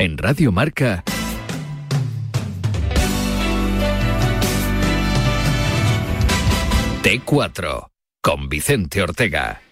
En Radio Marca. T4 con Vicente Ortega.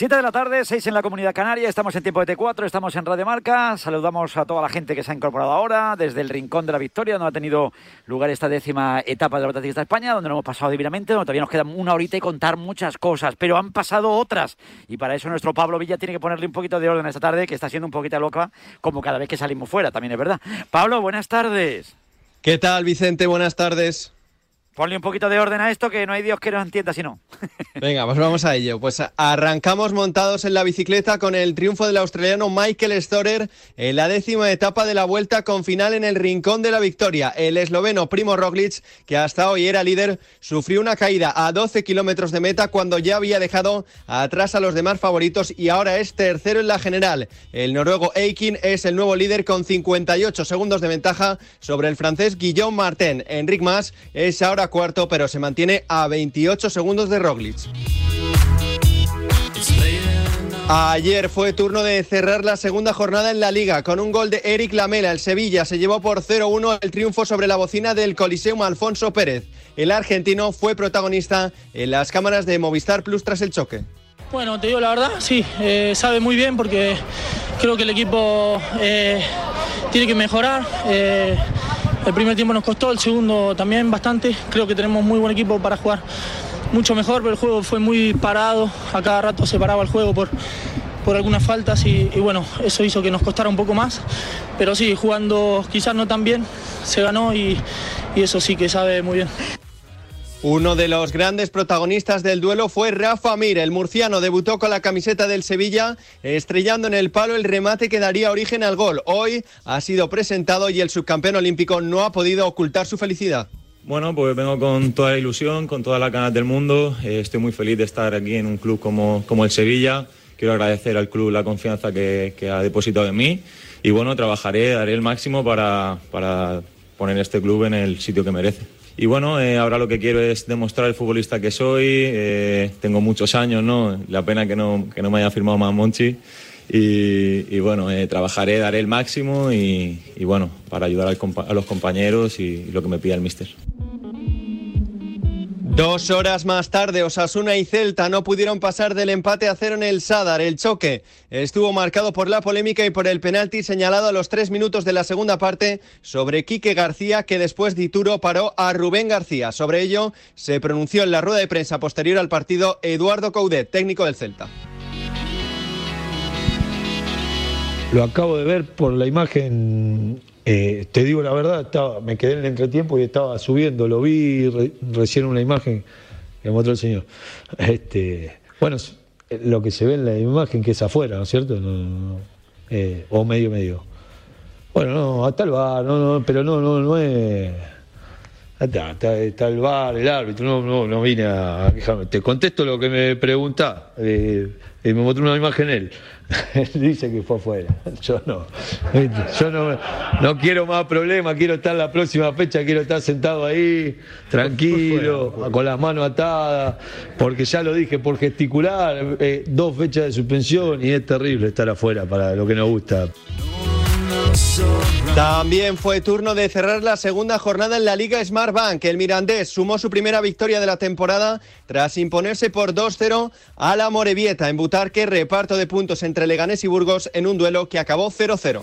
7 de la tarde, 6 en la Comunidad Canaria, estamos en tiempo de T4, estamos en Radio Marca, saludamos a toda la gente que se ha incorporado ahora desde el Rincón de la Victoria, donde ha tenido lugar esta décima etapa de la Vuelta de España, donde lo hemos pasado divinamente, donde todavía nos queda una horita y contar muchas cosas, pero han pasado otras, y para eso nuestro Pablo Villa tiene que ponerle un poquito de orden esta tarde, que está siendo un poquito loca, como cada vez que salimos fuera, también es verdad. Pablo, buenas tardes. ¿Qué tal, Vicente? Buenas tardes. Ponle un poquito de orden a esto, que no hay Dios que nos entienda si no. Venga, pues vamos a ello. Pues arrancamos montados en la bicicleta con el triunfo del australiano Michael Storer en la décima etapa de la vuelta con final en el rincón de la victoria. El esloveno Primo Roglic, que hasta hoy era líder, sufrió una caída a 12 kilómetros de meta cuando ya había dejado atrás a los demás favoritos y ahora es tercero en la general. El noruego Eikin es el nuevo líder con 58 segundos de ventaja sobre el francés Guillaume Martin. Enric Mas es ahora cuarto, pero se mantiene a 28 segundos de Roglic. Ayer fue turno de cerrar la segunda jornada en la liga con un gol de Eric Lamela. El Sevilla se llevó por 0-1 el triunfo sobre la bocina del Coliseum Alfonso Pérez. El argentino fue protagonista en las cámaras de Movistar Plus tras el choque. Bueno, te digo la verdad, sí, eh, sabe muy bien porque creo que el equipo eh, tiene que mejorar. Eh, el primer tiempo nos costó, el segundo también bastante. Creo que tenemos muy buen equipo para jugar mucho mejor, pero el juego fue muy parado. A cada rato se paraba el juego por, por algunas faltas y, bueno, eso hizo que nos costara un poco más. Pero sí, jugando quizás no tan bien, se ganó y, y eso sí que sabe muy bien. Uno de los grandes protagonistas del duelo fue Rafa Mir. El murciano debutó con la camiseta del Sevilla, estrellando en el palo el remate que daría origen al gol. Hoy ha sido presentado y el subcampeón olímpico no ha podido ocultar su felicidad. Bueno, pues vengo con toda la ilusión, con todas las ganas del mundo. Eh, estoy muy feliz de estar aquí en un club como, como el Sevilla. Quiero agradecer al club la confianza que, ha depositado en mí. Y bueno, trabajaré, daré el máximo para, para poner este club en el sitio que merece. Y bueno, eh, ahora lo que quiero es demostrar el futbolista que soy. Eh, tengo muchos años, ¿no? La pena que no, que no me haya firmado más Monchi. Y, bueno, eh, trabajaré, daré el máximo y, bueno, para ayudar a los compañeros y, y lo que me pida el míster. Dos horas más tarde, Osasuna y Celta no pudieron pasar del empate a cero en el Sadar. El choque estuvo marcado por la polémica y por el penalti señalado a los tres minutos de la segunda parte sobre Quique García, que después de Ituro paró a Rubén García. Sobre ello se pronunció en la rueda de prensa posterior al partido Eduardo Coudet, técnico del Celta. Lo acabo de ver por la imagen eh, te digo la verdad, estaba, me quedé en el entretiempo y estaba subiendo, lo vi re, recién una imagen que mostró el señor. Este, bueno, lo que se ve en la imagen que es afuera, ¿no es cierto? No, no, eh, o medio medio. Bueno, no, hasta el bar, no, no, pero no, no, no es. Está, está, está, el bar, el árbitro, no, no, no vine a quejarme. Te contesto lo que me preguntás. Eh, me mostró una imagen él. él dice que fue afuera. Yo no. Yo no, no quiero más problemas, quiero estar la próxima fecha, quiero estar sentado ahí, tranquilo, fuera, con las manos atadas, porque ya lo dije, por gesticular, eh, dos fechas de suspensión y es terrible estar afuera para lo que nos gusta. También fue turno de cerrar la segunda jornada en la Liga Smart Bank. El Mirandés sumó su primera victoria de la temporada tras imponerse por 2-0 a la Morevieta en Butarque, reparto de puntos entre Leganés y Burgos en un duelo que acabó 0-0.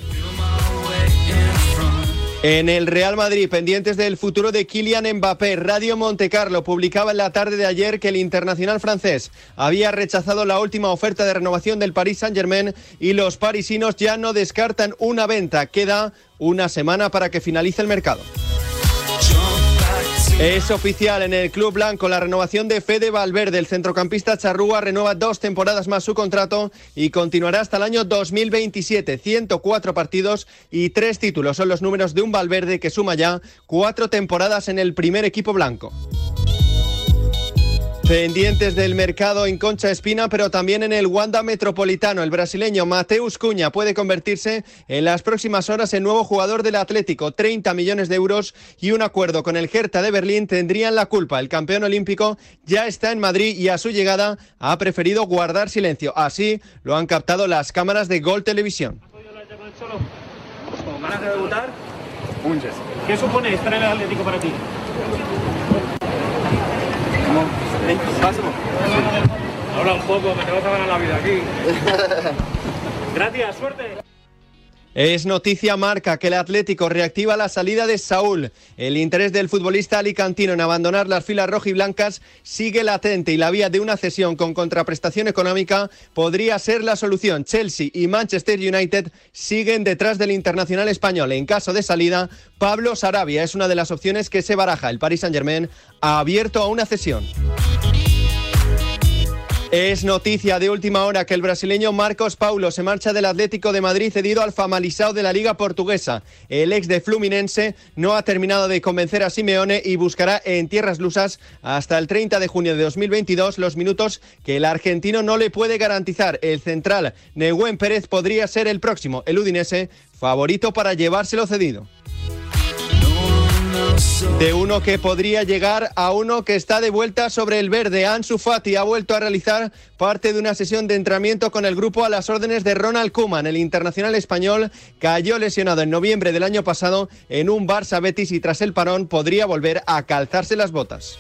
En el Real Madrid, pendientes del futuro de Kylian Mbappé, Radio Montecarlo publicaba en la tarde de ayer que el internacional francés había rechazado la última oferta de renovación del Paris Saint-Germain y los parisinos ya no descartan una venta. Queda una semana para que finalice el mercado. Es oficial en el Club Blanco la renovación de Fede Valverde. El centrocampista charrúa renueva dos temporadas más su contrato y continuará hasta el año 2027. 104 partidos y tres títulos son los números de un Valverde que suma ya cuatro temporadas en el primer equipo blanco. Pendientes del mercado en Concha Espina, pero también en el Wanda Metropolitano. El brasileño Mateus Cuña puede convertirse en las próximas horas en nuevo jugador del Atlético. 30 millones de euros y un acuerdo con el Hertha de Berlín tendrían la culpa. El campeón olímpico ya está en Madrid y a su llegada ha preferido guardar silencio. Así lo han captado las cámaras de Gol Televisión. Solo. ¿Con ganas de debutar? Muchas. ¿Qué supone estar en el Atlético para ti? Habla un poco, que te vas a ganar la vida aquí. Gracias, suerte. Es noticia marca que el Atlético reactiva la salida de Saúl. El interés del futbolista alicantino en abandonar las filas rojiblancas sigue latente y la vía de una cesión con contraprestación económica podría ser la solución. Chelsea y Manchester United siguen detrás del internacional español. En caso de salida, Pablo Sarabia es una de las opciones que se baraja. El Paris Saint-Germain ha abierto a una cesión. Es noticia de última hora que el brasileño Marcos Paulo se marcha del Atlético de Madrid cedido al Famalisao de la Liga Portuguesa. El ex de Fluminense no ha terminado de convencer a Simeone y buscará en tierras lusas hasta el 30 de junio de 2022 los minutos que el argentino no le puede garantizar. El central Nehuen Pérez podría ser el próximo, el Udinese, favorito para llevárselo cedido. De uno que podría llegar a uno que está de vuelta sobre el verde. Ansu Fati ha vuelto a realizar parte de una sesión de entrenamiento con el grupo a las órdenes de Ronald Koeman. El internacional español cayó lesionado en noviembre del año pasado en un Barça Betis y tras el parón podría volver a calzarse las botas.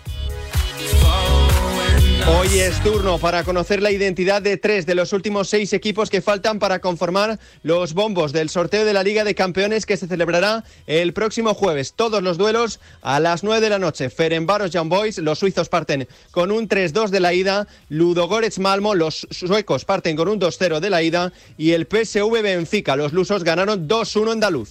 Hoy es turno para conocer la identidad de tres de los últimos seis equipos que faltan para conformar los bombos del sorteo de la Liga de Campeones que se celebrará el próximo jueves. Todos los duelos a las 9 de la noche. Ferenbaros Young Boys, los suizos parten con un 3-2 de la ida. Ludogorets Malmo, los suecos parten con un 2-0 de la ida. Y el PSV Benfica, los lusos ganaron 2-1 andaluz.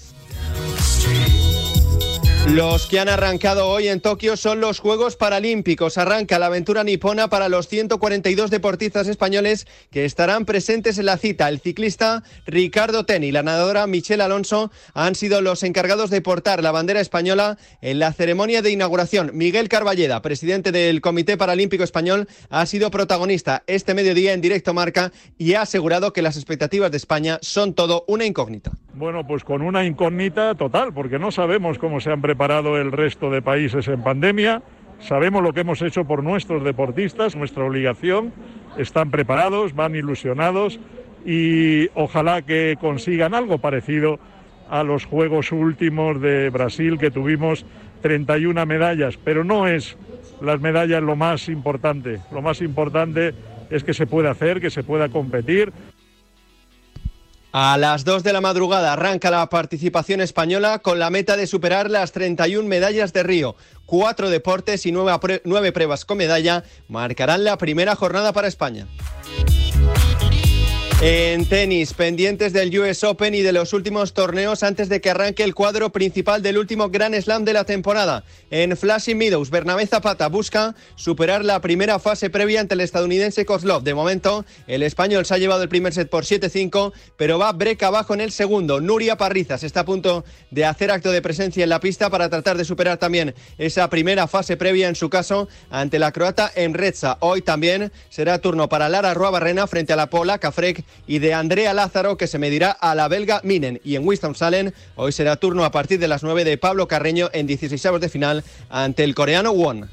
Los que han arrancado hoy en Tokio son los Juegos Paralímpicos. Arranca la aventura nipona para los 142 deportistas españoles que estarán presentes en la cita. El ciclista Ricardo Teni y la nadadora Michelle Alonso han sido los encargados de portar la bandera española en la ceremonia de inauguración. Miguel Carballeda, presidente del Comité Paralímpico Español, ha sido protagonista este mediodía en directo marca y ha asegurado que las expectativas de España son todo una incógnita. Bueno, pues con una incógnita total, porque no sabemos cómo se han preparado el resto de países en pandemia, sabemos lo que hemos hecho por nuestros deportistas, nuestra obligación, están preparados, van ilusionados y ojalá que consigan algo parecido a los Juegos últimos de Brasil que tuvimos 31 medallas, pero no es las medallas lo más importante, lo más importante es que se pueda hacer, que se pueda competir. A las 2 de la madrugada arranca la participación española con la meta de superar las 31 medallas de Río. Cuatro deportes y nueve, nueve pruebas con medalla marcarán la primera jornada para España. En tenis, pendientes del US Open y de los últimos torneos antes de que arranque el cuadro principal del último Grand Slam de la temporada. En Flushing Meadows, Bernabé Zapata busca superar la primera fase previa ante el estadounidense Kozlov. De momento, el español se ha llevado el primer set por 7-5, pero va breca abajo en el segundo. Nuria Parrizas está a punto de hacer acto de presencia en la pista para tratar de superar también esa primera fase previa, en su caso, ante la croata Emretza. Hoy también será turno para Lara Ruabarrena frente a la Pola, Cafrec y de Andrea Lázaro que se medirá a la belga Minen. Y en Winston-Salem hoy será turno a partir de las 9 de Pablo Carreño en 16 de final ante el coreano Won.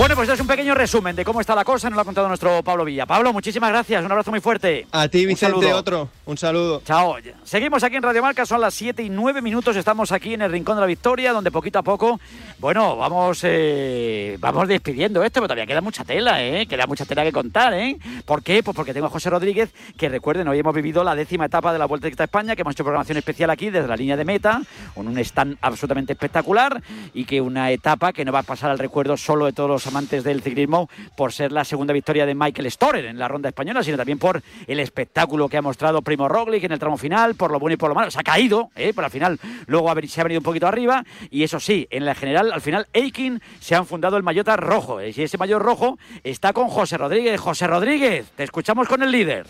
Bueno, pues esto es un pequeño resumen de cómo está la cosa, nos lo ha contado nuestro Pablo Villa. Pablo, muchísimas gracias, un abrazo muy fuerte. A ti, Vicente, un otro. Un saludo. Chao. Seguimos aquí en Radio Marca, son las 7 y 9 minutos, estamos aquí en el Rincón de la Victoria, donde poquito a poco, bueno, vamos eh, vamos despidiendo esto, pero todavía queda mucha tela, ¿eh? Queda mucha tela que contar, ¿eh? ¿Por qué? Pues porque tengo a José Rodríguez, que recuerden, hoy hemos vivido la décima etapa de la Vuelta a España, que hemos hecho programación especial aquí desde la línea de meta, con un stand absolutamente espectacular y que una etapa que no va a pasar al recuerdo solo de todos los amantes del ciclismo por ser la segunda victoria de Michael Storer en la ronda española, sino también por el espectáculo que ha mostrado Primo Roglic en el tramo final, por lo bueno y por lo malo. Se ha caído, ¿eh? pero al final luego se ha venido un poquito arriba. Y eso sí, en la general, al final, Aikin se han fundado el Mayota rojo. Y ese mayor rojo está con José Rodríguez. José Rodríguez, te escuchamos con el líder.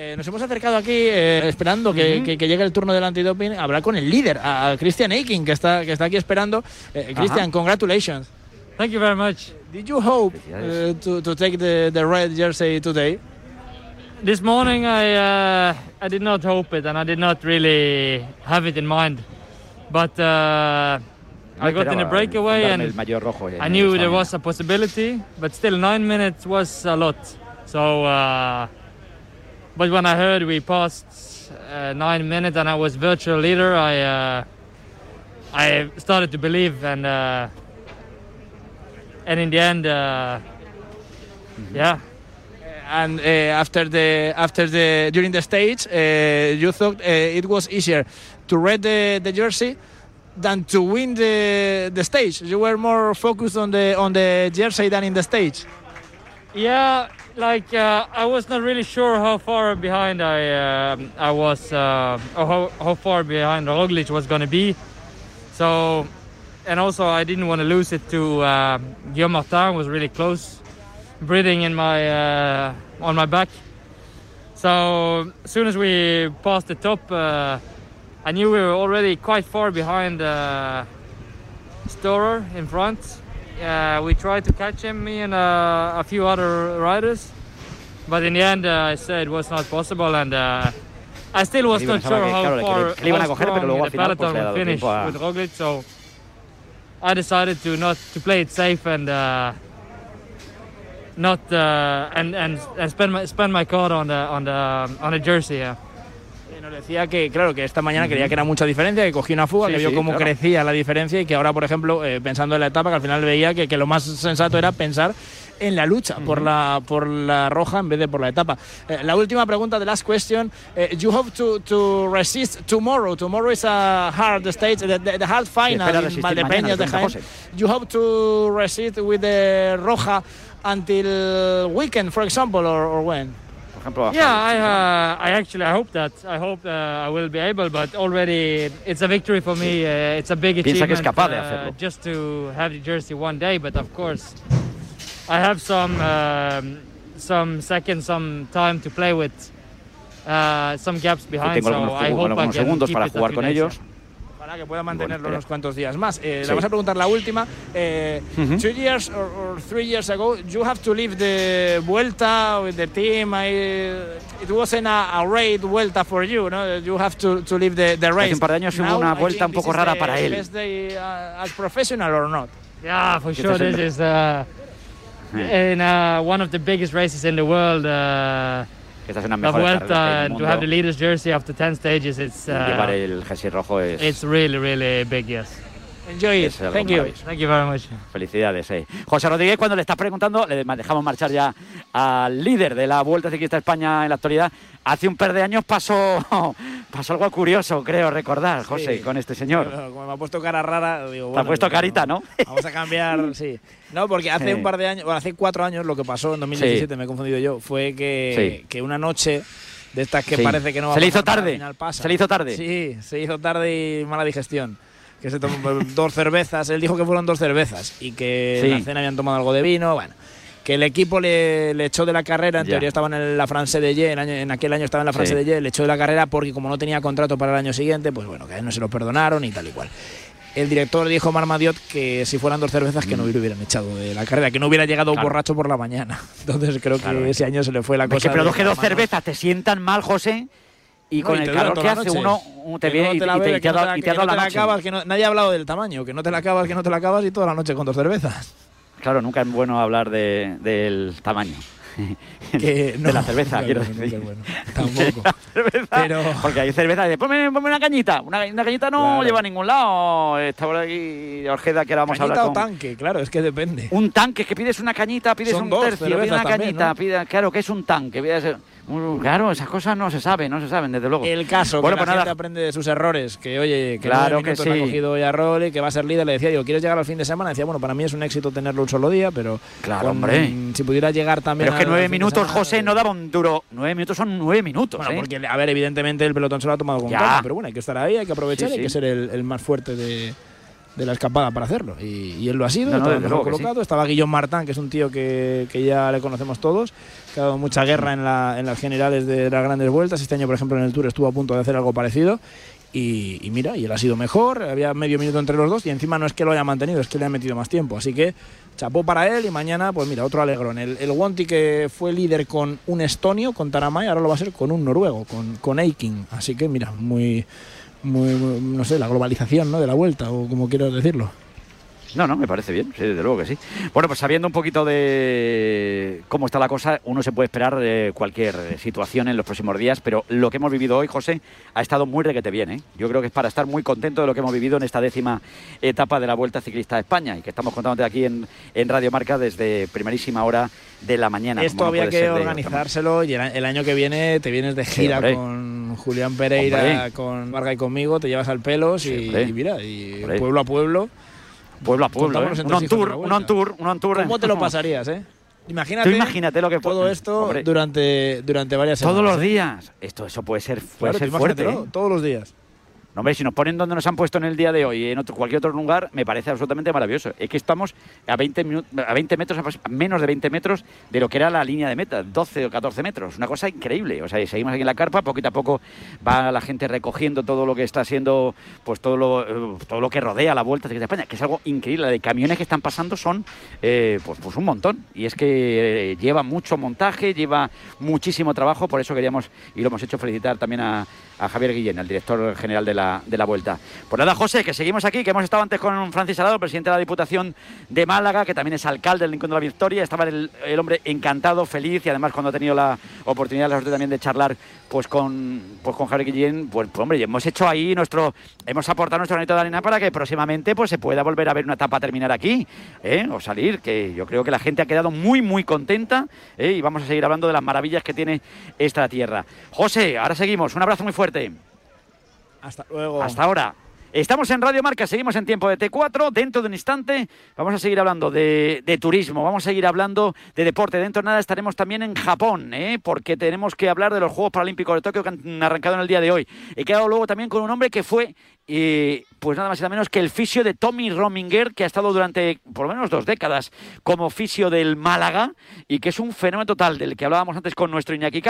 Eh, nos hemos acercado aquí eh, esperando que, que, que, llegue el turno del antidoping. Hablar con el líder, a Christian Aikin, que está, que está aquí esperando. Eh, Christian, congratulations. Thank you very much. Did you hope uh, to, to take the, the red jersey today? this morning I uh, I did not hope it, and I did not really have it in mind. But uh, I got in a breakaway, el and mayor rojo. en I knew there was a possibility. But still, nine minutes was a lot. So, uh, but when I heard we passed uh, nine minutes and I was virtual leader, I uh, I started to believe, and uh, and in the end, uh, yeah. And uh, after the after the during the stage, uh, you thought uh, it was easier to read the, the jersey than to win the the stage. You were more focused on the on the jersey than in the stage. Yeah, like uh, I was not really sure how far behind I um I was, uh, or how, how far behind Roglic was going to be. So, and also I didn't want to lose it to uh, Guillaume Martin. Was really close, breathing in my uh, on my back. So as soon as we passed the top, uh, I knew we were already quite far behind uh, Storer in front. Uh, we tried to catch him, me and uh, a few other riders, but in the end, uh, I said it was not possible, and uh, I still was not sure how far que le how coger, pero strong luego the final, peloton would finish a- with Roglic, so I decided to not to play it safe and uh, not uh, and, and and spend my spend my card on the on the on the jersey. Yeah. Nos decía que, claro, que esta mañana creía que era mucha diferencia, que cogió una fuga, Sí, que vio sí, cómo claro. crecía la diferencia y que ahora, por ejemplo, eh, pensando en la etapa, que al final veía que, que lo más sensato era pensar en la lucha por, la, por la roja en vez de por la etapa. Eh, la última pregunta, the last question. Eh, you hope to, to resist tomorrow. Tomorrow is a hard stage, the, the- the hard final in Valdepeñas de pregunta Jaén. José. You hope to resist with the roja until weekend, for example, or, or when? Yeah, I, uh, I actually I hope that I hope uh, I will be able, but already it's a victory for me. Uh, it's a big Piensa que es achievement uh, just to have the jersey one day. But of course, I have some um, some seconds, some time to play with, uh, some gaps behind. So I hope I can keep it a jugar few con days, ellos. Ojalá que pueda mantenerlo Bueno, unos cuantos días más. Eh, Sí. Le vamos a preguntar la última. Eh, Ujú. Two years or, or three years ago, you have to leave the Vuelta with the team. I, it wasn't a, a raid Vuelta for you, no? You have to, to leave the, the race. Hace un par de años hubo una vuelta un poco rara the para él. best day, uh, as professional or not? Yeah, for Este sure. This is uh, in uh, one of the biggest races in the world. Uh, Que estas son las La Vuelta to have the leader's jersey after 10 stages, it's Y Llevar uh, el jersey rojo es, it's really really big. Yes. Enjoy it. Thank you. Thank you very much. Felicidades, eh. José Rodríguez, cuando le estás preguntando, le dejamos marchar ya al líder de la Vuelta Ciclista a España en la actualidad. Hace un par de años pasó, pasó algo curioso, creo recordar, José, Sí. con este señor. Bueno, como me ha puesto cara rara, digo, Te ha bueno, puesto pues, carita, ¿no? Vamos a cambiar, sí. No, porque hace Sí. un par de años, bueno, hace cuatro años lo que pasó en 2017, me he confundido yo, fue que, Sí. que una noche de estas que Sí. parece que no va Se a le hizo pasar, pero al tarde. final pasa. Se le hizo tarde. Sí, se hizo tarde y mala digestión. Que se tomó dos cervezas, él dijo que fueron dos cervezas y que Sí. en la cena habían tomado algo de vino, bueno. Que el equipo le, le echó de la carrera, en Ya. teoría estaba en la France de Ye, en, año- en aquel año estaba en la France Sí. de Ye, le echó de la carrera porque como no tenía contrato para el año siguiente, pues bueno, que a él no se lo perdonaron y tal y cual. El director dijo Marmadiot que si fueran dos cervezas que no Mm. lo hubieran echado de la carrera, que no hubiera llegado Claro. borracho por la mañana. Entonces creo Claro, que es ese año se le fue la Es cosa. que pero dos que dos cervezas te sientan mal, José, y No, con y el calor que hace uno, te viene y, te la acabas, que no- nadie ha hablado del tamaño, que no te la acabas, que no te la acabas y toda la noche con dos cervezas. Claro, nunca es bueno hablar de- del tamaño. Que de la cerveza, quiero es decir. es bueno. Tampoco. cerveza, Pero- Porque hay cerveza y de, ponme, ponme una cañita. Una, una cañita no Claro. lleva a ningún lado. Está por aquí Orjeda, que ahora vamos a ¿Cañita hablar o con... tanque? Claro, es que depende. Un tanque, que pides una cañita, pides Son un tercio, pides una también, cañita, ¿no? pides- claro, que es un tanque. pides- claro, esas cosas no se saben, no se saben, desde luego. El caso, Bueno, que la pues nada. gente aprende de sus errores, que oye, que Claro que sí. ha cogido hoy a Role, que va a ser líder, le decía, digo, ¿quieres llegar al fin de semana? Decía, bueno, para mí es un éxito tenerlo un solo día, pero Claro, hombre. si pudiera llegar también Pero es que nueve minutos, semana, José, no daba un duro. Nueve minutos son nueve minutos, Bueno, ¿eh? porque, a ver, evidentemente el pelotón se lo ha tomado con calma, pero bueno, hay que estar ahí, hay que aprovechar, Sí, hay que ser el, el más fuerte de, de la escapada para hacerlo. Y, y él lo ha sido, No, no, estaba mejor colocado. Estaba Guillaume Martin, que es un tío que, que ya le conocemos todos, que ha dado mucha guerra en, la- en las generales de las grandes vueltas. Este año, por ejemplo, en el Tour estuvo a punto de hacer algo parecido. Y, y mira, y él ha sido mejor, había medio minuto entre los dos y encima no es que lo haya mantenido, es que le ha metido más tiempo. Así que chapó para él y mañana, pues mira, otro alegrón. El, el Wanty que fue líder con un estonio, con Taramay, ahora lo va a ser con un noruego, con, con Eiking. Así que mira, muy, muy, no sé, la globalización ¿no? de la vuelta, o como quiero decirlo. No, no, me parece bien, sí, desde luego que sí. Bueno, pues sabiendo un poquito de cómo está la cosa, uno se puede esperar cualquier situación en los próximos días, pero lo que hemos vivido hoy, José, ha estado muy requete bien, ¿eh? Yo creo que es para estar muy contento de lo que hemos vivido en esta décima etapa de la Vuelta Ciclista de España y que estamos contándote aquí en, en Radio Marca desde primerísima hora de la mañana. Esto no había que organizárselo y el, a- año que viene te vienes de gira con Julián Pereira, Hombre. con Varga y conmigo, te llevas al pelos y, mira, y Hombre. pueblo a pueblo. Pueblo a pueblo, ¿eh? Un on tour, un on tour, un on tour. ¿Cómo te lo pasarías, eh? Imagínate, imagínate lo que todo esto Hombre. durante, durante varias semanas. Todos los ¿eh? días. Esto, eso puede ser, puede Claro, ser fuerte. ¿eh? todos los días. No, hombre, si nos ponen donde nos han puesto en el día de hoy en otro, cualquier otro lugar, me parece absolutamente maravilloso. Es que estamos a 20, minu- a 20 metros, menos de 20 metros de lo que era la línea de meta, 12 o 14 metros. Una cosa increíble. O sea, seguimos aquí en la carpa, poquito a poco va la gente recogiendo todo lo que está siendo, pues todo lo, eh, todo lo que rodea la Vuelta de España, que es algo increíble. La de camiones que están pasando son, eh, pues, pues un montón. Y es que eh, lleva mucho montaje, lleva muchísimo trabajo, por eso queríamos, y lo hemos hecho, felicitar también a, a Javier Guillén, el director general de la, de la Vuelta. Pues nada, José, que seguimos aquí, que hemos estado antes con Francis Salado, presidente de la Diputación de Málaga, que también es alcalde del Rincón de la Victoria. Estaba el, el hombre encantado, feliz, y además cuando ha tenido la oportunidad, la suerte también de charlar pues con, pues con Javier Guillén, pues, pues, hombre, hemos hecho ahí nuestro, hemos aportado nuestro granito de arena para que próximamente pues se pueda volver a ver una etapa terminar aquí, ¿eh? o salir, que yo creo que la gente ha quedado muy, muy contenta, ¿eh? y vamos a seguir hablando de las maravillas que tiene esta tierra. José, ahora seguimos, un abrazo muy fuerte. Hasta luego. Hasta ahora. Estamos en Radio Marca, seguimos en tiempo de T4. Dentro de un instante vamos a seguir hablando de, de turismo, vamos a seguir hablando de deporte. Dentro de nada estaremos también en Japón, ¿eh? porque tenemos que hablar de los Juegos Paralímpicos de Tokio que han arrancado en el día de hoy. He quedado luego también con un hombre que fue, eh, pues nada más y nada menos que el fisio de Tommy Rominger, que ha estado durante por lo menos dos décadas como fisio del Málaga y que es un fenómeno total del que hablábamos antes con nuestro Iñaki.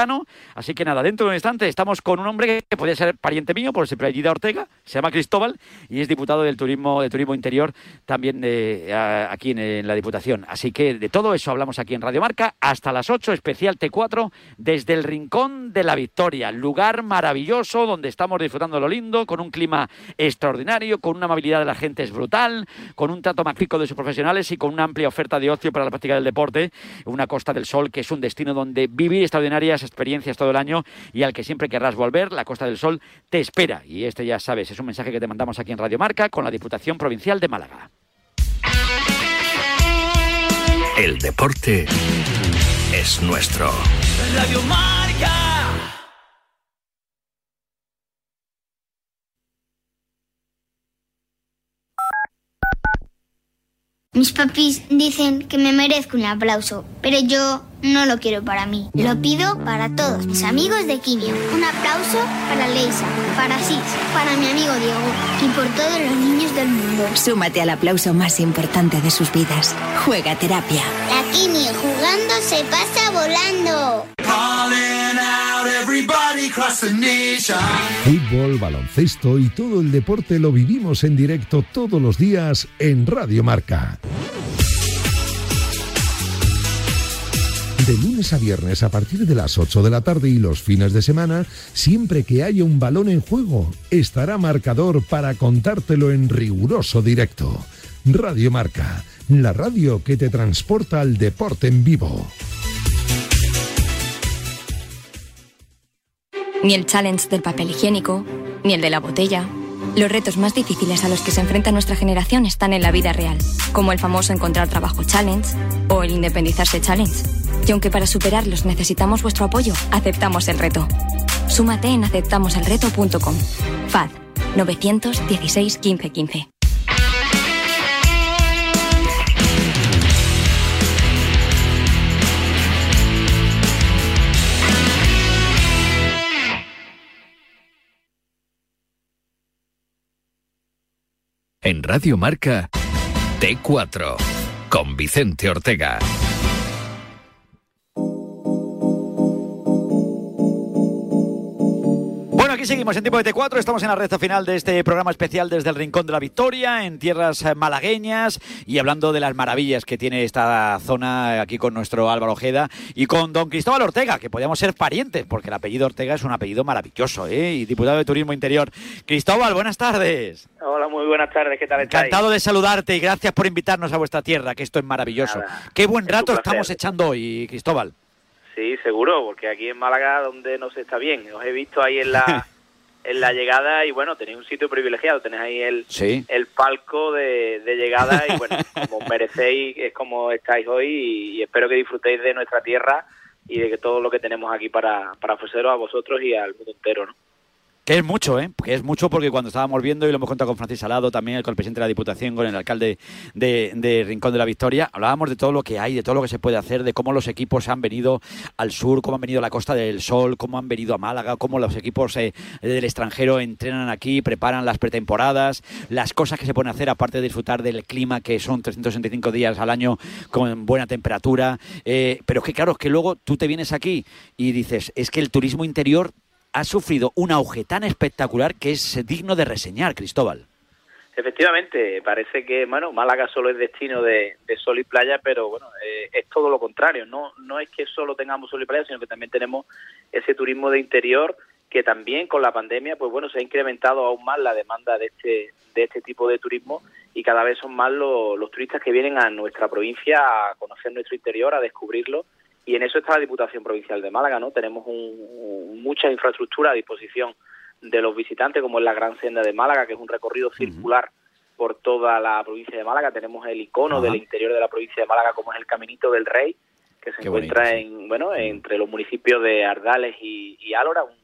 Así que nada, dentro de un instante estamos con un hombre que podría ser pariente mío por apellido Ortega, se llama Cristóbal y es diputado del turismo, de turismo interior también de, a- aquí en, en la Diputación. Así que de todo eso hablamos aquí en Radio Marca hasta las 8, especial T4 desde el Rincón de la Victoria, lugar maravilloso donde estamos disfrutando lo lindo, con un clima extraordinario, con una amabilidad de la gente es brutal, con un trato magnífico de sus profesionales y con una amplia oferta de ocio para la práctica del deporte, una Costa del Sol que es un destino donde vivir extraordinarias experiencias todo el año y al que siempre querrás volver, la Costa del Sol te espera. Y este ya sabes, es un mensaje que te mandamos aquí en Radio Marca con la Diputación Provincial de Málaga. El deporte es nuestro. Radio Marca. Mis papis dicen que me merezco un aplauso, pero yo no lo quiero para mí. Lo pido para todos mis amigos de Quimio. Un aplauso para Leisa, para Sis, para mi amigo Diego y por todos los niños del mundo. Súmate al aplauso más importante de sus vidas. Juega terapia. La Quimio jugando se pasa volando. Fútbol, baloncesto y todo el deporte lo vivimos en directo todos los días en Radio Marca. De lunes a viernes a partir de las 8 de la tarde y los fines de semana, siempre que haya un balón en juego, estará marcador para contártelo en riguroso directo. Radio Marca, la radio que te transporta al deporte en vivo. Ni el challenge del papel higiénico, ni el de la botella. Los retos más difíciles a los que se enfrenta nuestra generación están en la vida real, como el famoso encontrar trabajo challenge o el independizarse challenge. Y aunque para superarlos necesitamos vuestro apoyo, aceptamos el reto. Súmate en aceptamoselreto.com. FAD 916 15 15. En Radio Marca, T4, con Vicente Ortega. Aquí seguimos en tiempo de T4, estamos en la recta final de este programa especial desde el Rincón de la Victoria, en tierras eh, malagueñas, y hablando de las maravillas que tiene esta zona aquí con nuestro Álvaro Ojeda y con don Cristóbal Ortega, que podíamos ser parientes, porque el apellido Ortega es un apellido maravilloso, ¿eh? y diputado de Turismo Interior. Cristóbal, buenas tardes. Hola, muy buenas tardes, ¿qué tal estáis? Encantado de saludarte y gracias por invitarnos a vuestra tierra, que esto es maravilloso. Qué buen rato estamos echando hoy, Cristóbal. Sí, seguro, porque aquí en Málaga donde no se está bien. Os he visto ahí en la en la llegada y bueno, tenéis un sitio privilegiado, tenéis ahí el, Sí. el palco de, de llegada y bueno, como merecéis, es como estáis hoy y, y espero que disfrutéis de nuestra tierra y de que todo lo que tenemos aquí para, para ofreceros a vosotros y al mundo entero, ¿no? Que es mucho, ¿eh? Que es mucho porque cuando estábamos viendo, y lo hemos contado con Francis Salado, también con el presidente de la Diputación, con el alcalde de, de Rincón de la Victoria, hablábamos de todo lo que hay, de todo lo que se puede hacer, de cómo los equipos han venido al sur, cómo han venido a la Costa del Sol, cómo han venido a Málaga, cómo los equipos eh, del extranjero entrenan aquí, preparan las pretemporadas, las cosas que se pueden hacer, aparte de disfrutar del clima, que son 365 días al año con buena temperatura. Eh, pero es que, claro, es que luego tú te vienes aquí y dices, es que el turismo interior ha sufrido un auge tan espectacular que es digno de reseñar, Cristóbal. Efectivamente, parece que bueno, Málaga solo es destino de, de sol y playa, pero bueno, eh, es todo lo contrario. No, no es que solo tengamos sol y playa, sino que también tenemos ese turismo de interior que también con la pandemia, pues bueno, se ha incrementado aún más la demanda de este, de este tipo de turismo y cada vez son más los, los turistas que vienen a nuestra provincia a conocer nuestro interior, a descubrirlo y en eso está la Diputación Provincial de Málaga, ¿no? Tenemos un- mucha infraestructura a disposición de los visitantes, como es la Gran Senda de Málaga, que es un recorrido circular por toda la provincia de Málaga. Tenemos el icono Ajá. del interior de la provincia de Málaga, como es el Caminito del Rey, que se Qué encuentra bonito, sí. en bueno entre los municipios de Ardales y, y Álora, un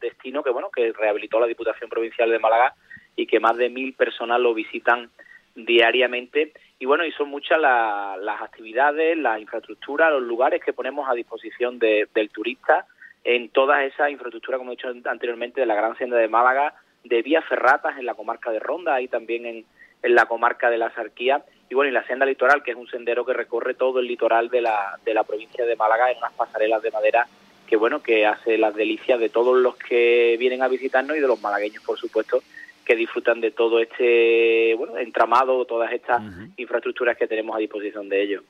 destino que bueno que rehabilitó la Diputación Provincial de Málaga y que más de mil personas lo visitan diariamente y bueno y son muchas la- las actividades, las infraestructuras, los lugares que ponemos a disposición de- del turista en todas esas infraestructuras, como he dicho anteriormente, de la Gran Senda de Málaga, de vías ferratas en la comarca de Ronda y también en, en la comarca de la Sarquía y bueno y la senda litoral que es un sendero que recorre todo el litoral de la, de la provincia de Málaga en unas pasarelas de madera que bueno que hace las delicias de todos los que vienen a visitarnos y de los malagueños por supuesto que disfrutan de todo este bueno entramado todas estas infraestructuras que tenemos a disposición de ellos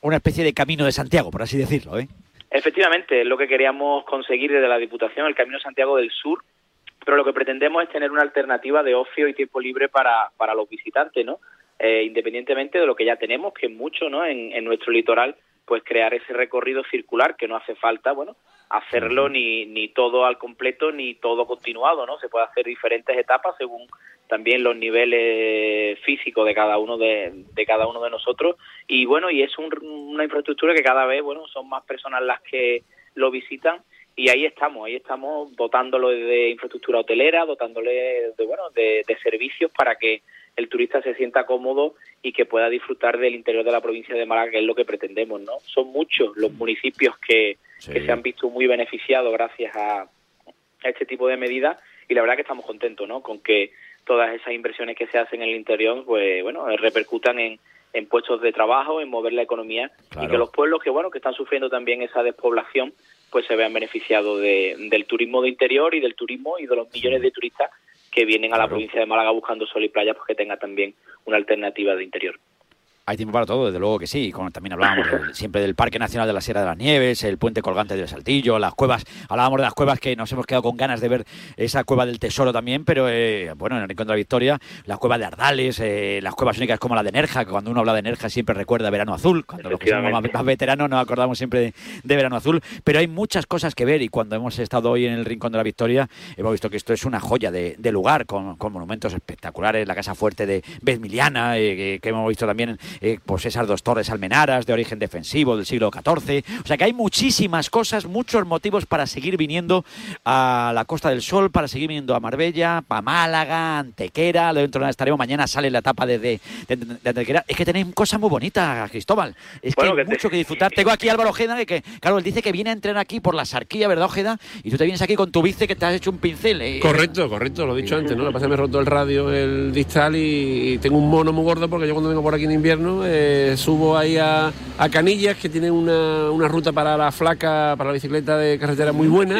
Una especie de camino de Santiago, por así decirlo, ¿eh? Efectivamente, es lo que queríamos conseguir desde la Diputación, el Camino Santiago del Sur, pero lo que pretendemos es tener una alternativa de ocio y tiempo libre para, para los visitantes, ¿no? Eh, independientemente de lo que ya tenemos, que es mucho, ¿no? En, en nuestro litoral, pues crear ese recorrido circular que no hace falta, bueno, hacerlo ni, ni todo al completo ni todo continuado, ¿no? Se puede hacer diferentes etapas según también los niveles físicos de cada uno de, de cada uno de nosotros y bueno y es un- una infraestructura que cada vez bueno son más personas las que lo visitan y ahí estamos ahí estamos dotándolo de infraestructura hotelera dotándole de bueno de, de servicios para que el turista se sienta cómodo y que pueda disfrutar del interior de la provincia de Málaga que es lo que pretendemos no son muchos los municipios que, que se han visto muy beneficiados gracias a, a este tipo de medidas y la verdad que estamos contentos ¿no? con que todas esas inversiones que se hacen en el interior pues bueno repercutan en, en puestos de trabajo en mover la economía y que los pueblos que bueno que están sufriendo también esa despoblación pues se vean beneficiados de, del turismo de interior y del turismo y de los millones de turistas que vienen a la provincia de Málaga buscando sol y playa pues que tenga también una alternativa de interior Hay tiempo para todo, desde luego que sí. Como también hablábamos siempre del Parque Nacional de la Sierra de las Nieves, el puente colgante del Saltillo, las cuevas. Hablábamos de las cuevas que nos hemos quedado con ganas de ver esa cueva del tesoro también, pero eh, bueno, en el Rincón de la Victoria, la cueva de Ardales, eh, las cuevas únicas como la de Nerja, que cuando uno habla de Nerja siempre recuerda Verano Azul. Cuando los que somos más, más veteranos nos acordamos siempre de, de Verano Azul. Pero hay muchas cosas que ver y cuando hemos estado hoy en el Rincón de la Victoria, hemos visto que esto es una joya de, de lugar con, con monumentos espectaculares, la Casa Fuerte de Bezmiliana, eh, que, que hemos visto también eh, pues esas dos torres almenaras de origen defensivo del siglo XIV. O sea que hay muchísimas cosas, muchos motivos para seguir viniendo a la Costa del Sol, para seguir viniendo a Marbella, a Málaga, Antequera. Dentro de nada estaremos. Mañana sale la etapa de, de, de- de Antequera. Es que tenéis cosas muy bonitas, Cristóbal. Es Bueno, que hay que te- mucho que disfrutar. Tengo aquí a Álvaro Ojeda, que, que, claro, él dice que viene a entrenar aquí por la Sarquía, ¿verdad, Ojeda? Y tú te vienes aquí con tu bici que te has hecho un pincel. eh. Correcto, correcto, lo he dicho antes, ¿no? Lo que pasa es que me he roto el radio, el distal y, y tengo un mono muy gordo porque yo cuando vengo por aquí en invierno eh, subo ahí a, a Canillas, que tiene una, una ruta para la flaca, para la bicicleta de carretera muy buena,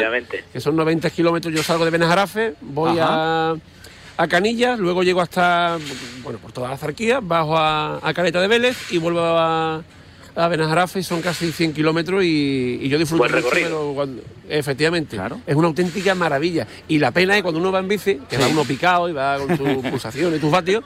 que son 90 kilómetros. Yo salgo de Benajarafe, voy a, a Canillas, luego llego hasta, bueno, por toda la zarquía, bajo a, a Caleta de Vélez y vuelvo a, a Benajarafe, son casi 100 kilómetros y, y yo disfruto Buen mucho, recorrido. pero cuando- efectivamente, es una auténtica maravilla. Y la pena es cuando uno va en bici, que va uno picado y va con tus pulsaciones y tus vatios,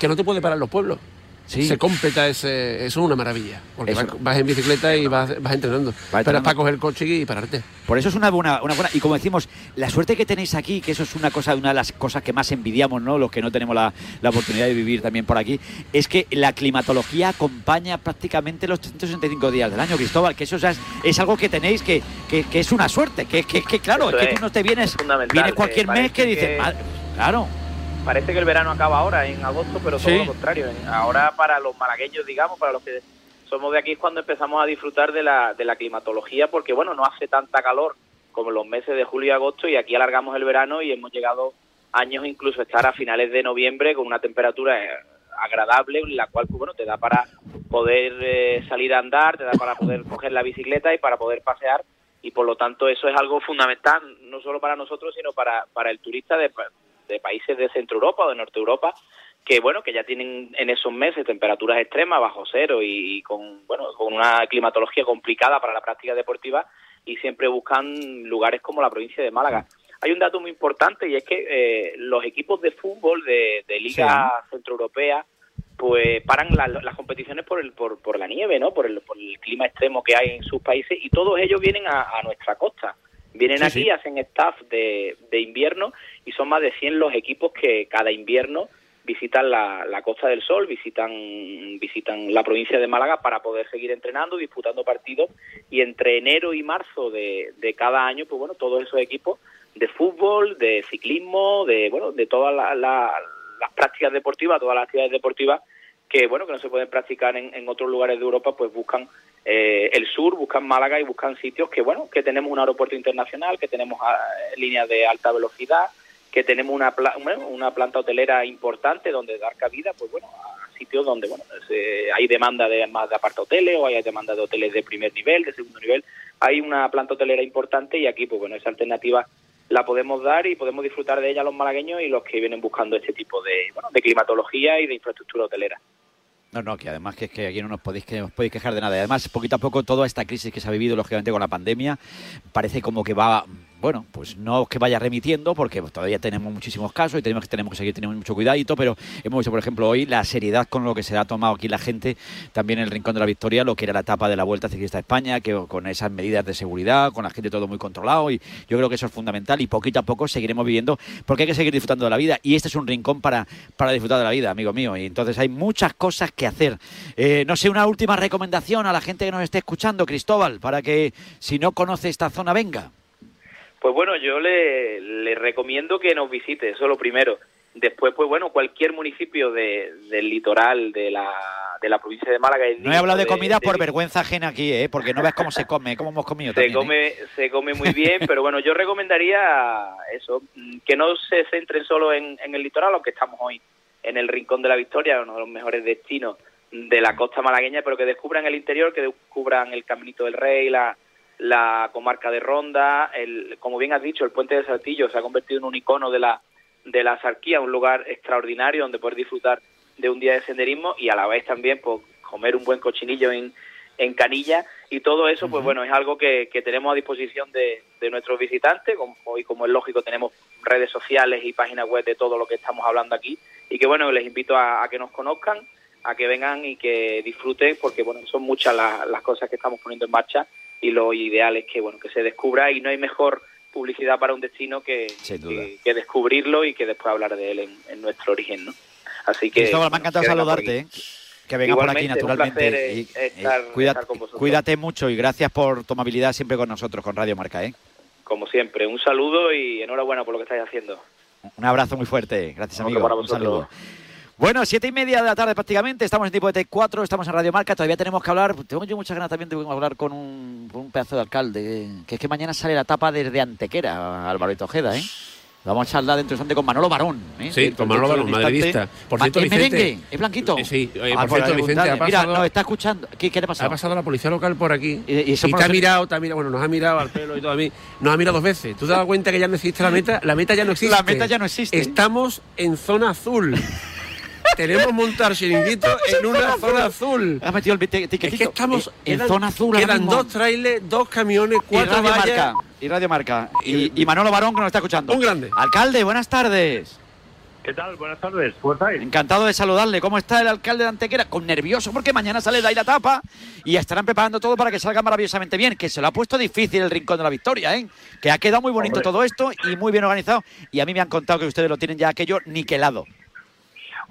que no te puede parar los pueblos. Se completa ese, eso es una maravilla. Porque vas, vas en bicicleta y vas, vas entrenando. Pero entrenando. es para coger el coche y pararte. Por eso es una buena, una buena. Y como decimos, la suerte que tenéis aquí, que eso es una cosa, una de las cosas que más envidiamos, ¿no? Los que no tenemos la, la oportunidad de vivir también por aquí, es que la climatología acompaña prácticamente los 365 días del año, Cristóbal, que eso es, es algo que tenéis que, que, que es una suerte. Que, que, que claro, Eso es que tú no te vienes, vienes cualquier mes que dices, que- "Madre- claro. Parece que el verano acaba ahora, en agosto, pero todo Sí. lo contrario. Ahora para los malagueños, digamos, para los que somos de aquí, es cuando empezamos a disfrutar de la, de la climatología, porque bueno, no hace tanta calor como en los meses de julio y agosto, y aquí alargamos el verano y hemos llegado años incluso a estar a finales de noviembre con una temperatura eh, agradable, la cual pues, bueno, te da para poder eh, salir a andar, te da para poder coger la bicicleta y para poder pasear y por lo tanto eso es algo fundamental no solo para nosotros sino para, para el turista de, de países de Centro Europa o de Norte Europa que bueno que ya tienen en esos meses temperaturas extremas bajo cero y, y con bueno con una climatología complicada para la práctica deportiva y siempre buscan lugares como la provincia de Málaga hay un dato muy importante y es que eh, los equipos de fútbol de, de liga centroeuropea pues paran la- las competiciones por, el, por, por la nieve, ¿no? Por el, por el clima extremo que hay en sus países y todos ellos vienen a, a nuestra costa. Vienen Sí, aquí, sí. hacen staff de, de invierno y son más de 100 los equipos que cada invierno visitan la, la Costa del Sol, visitan, visitan la provincia de Málaga para poder seguir entrenando, disputando partidos y entre enero y marzo de, de cada año, pues bueno, todos esos equipos de fútbol, de ciclismo, de bueno, de todas la- la- las prácticas deportivas, todas las actividades deportivas que bueno que no se pueden practicar en, en otros lugares de Europa, pues buscan eh, el sur, buscan Málaga y buscan sitios que bueno que tenemos un aeropuerto internacional, que tenemos ah, líneas de alta velocidad, que tenemos una pla- una planta hotelera importante donde dar cabida, pues bueno a sitios donde bueno se- hay demanda de más de apart hoteles o hay demanda de hoteles de primer nivel, de segundo nivel, hay una planta hotelera importante y aquí pues bueno esa alternativa la podemos dar y podemos disfrutar de ella los malagueños y los que vienen buscando este tipo de, bueno, de climatología y de infraestructura hotelera. No, no, que además que es que aquí no nos podéis, que os podéis quejar de nada. Además, poquito a poco, toda esta crisis que se ha vivido, lógicamente, con la pandemia, parece como que va, bueno, pues no que vaya remitiendo, porque todavía tenemos muchísimos casos y tenemos que, tenemos que seguir teniendo mucho cuidadito, pero hemos visto, por ejemplo, hoy la seriedad con lo que se ha tomado aquí la gente, también en el Rincón de la Victoria, lo que era la etapa de la Vuelta Ciclista a España, que con esas medidas de seguridad, con la gente todo muy controlado, y yo creo que eso es fundamental, y poquito a poco seguiremos viviendo, porque hay que seguir disfrutando de la vida, y este es un rincón para, para disfrutar de la vida, amigo mío, y entonces hay muchas cosas que hacer. Eh, no sé, una última recomendación a la gente que nos esté escuchando, Cristóbal, para que si no conoce esta zona, venga. Pues bueno, yo le, le recomiendo que nos visite, eso lo primero. Después, pues bueno, cualquier municipio de, del litoral de la, de la provincia de Málaga. es No he hablado de de por vergüenza ajena aquí, ¿eh? porque no ves cómo se come, cómo hemos comido se también. ¿eh? come se come muy bien pero bueno yo recomendaría eso que no se centren solo en, en el litoral aunque estamos hoy en el rincón de la Victoria uno de los mejores destinos de la costa malagueña pero que descubran el interior que descubran el Caminito del Rey la la comarca de Ronda el como bien has dicho el puente de Saltillo se ha convertido en un icono de la de la Sarquía un lugar extraordinario donde poder disfrutar de un día de senderismo y a la vez también pues, comer un buen cochinillo en, en Canilla. Y todo eso pues bueno es algo que, que tenemos a disposición de, de nuestros visitantes como, y como es lógico tenemos redes sociales y páginas web de todo lo que estamos hablando aquí. Y que bueno les invito a, a que nos conozcan a que vengan y que disfruten porque bueno son muchas las, las cosas que estamos poniendo en marcha y lo ideal es que bueno que se descubra y no hay mejor publicidad para un destino que, que, que descubrirlo y que después hablar de él en, en nuestro origen no así que Cristóbal, me ha encantado saludarte. ¿eh? que venga por aquí naturalmente. eh, y, estar- eh, estar con vosotros. cuídate mucho y gracias por tu amabilidad siempre con nosotros, con Radio Marca. ¿eh? como siempre un saludo y enhorabuena por lo que estáis haciendo Un abrazo muy fuerte. Gracias, amigo. Un saludo. Bueno, siete y media de la tarde prácticamente, estamos en tipo de T4, estamos en Radio Marca, todavía tenemos que hablar, tengo yo muchas ganas también de hablar con un, con un pedazo de alcalde, que es que mañana sale la etapa desde Antequera, Álvaro Ojeda, ¿eh? Vamos a charlar dentro de instante con Manolo Barón. ¿eh? Sí, Dentro- con Manolo Barón, madridista. Por cierto, ¿Es Vicente- merengue? ¿Es blanquito? Eh, sí, oye, Ah, por cierto, hay que Vicente, ha preguntarle. Mira, nos está escuchando. ¿Qué, qué le ha pasado? Ha pasado la policía local por aquí Y- te ha mirado, te ha mirado, bueno, nos ha mirado al pelo y todo a mí, nos ha mirado dos veces. ¿Tú te dado cuenta que ya no existe la meta? La meta ya no existe. La meta ya no existe. Estamos en zona azul. Tenemos montar chiringuito en una zona azul. Has metido el ti- tiquetito. Es que estamos en quedan- zona azul. ahora Quedan mismo. dos trailers, dos camiones, y cuatro Radio vallas. Marca. Y Radio Marca. Y, y Manolo Barón que nos está escuchando. Un grande. Alcalde, buenas tardes. ¿Qué tal? Buenas tardes. ¿Cómo estáis? Encantado de saludarle. ¿Cómo está el alcalde de Antequera? Con nervioso porque mañana sale de ahí la tapa y estarán preparando todo para que salga maravillosamente bien. Que se lo ha puesto difícil el rincón de la victoria, ¿eh? Que ha quedado muy bonito Hombre. todo esto y muy bien organizado. Y a mí me han contado que ustedes lo tienen ya aquello niquelado.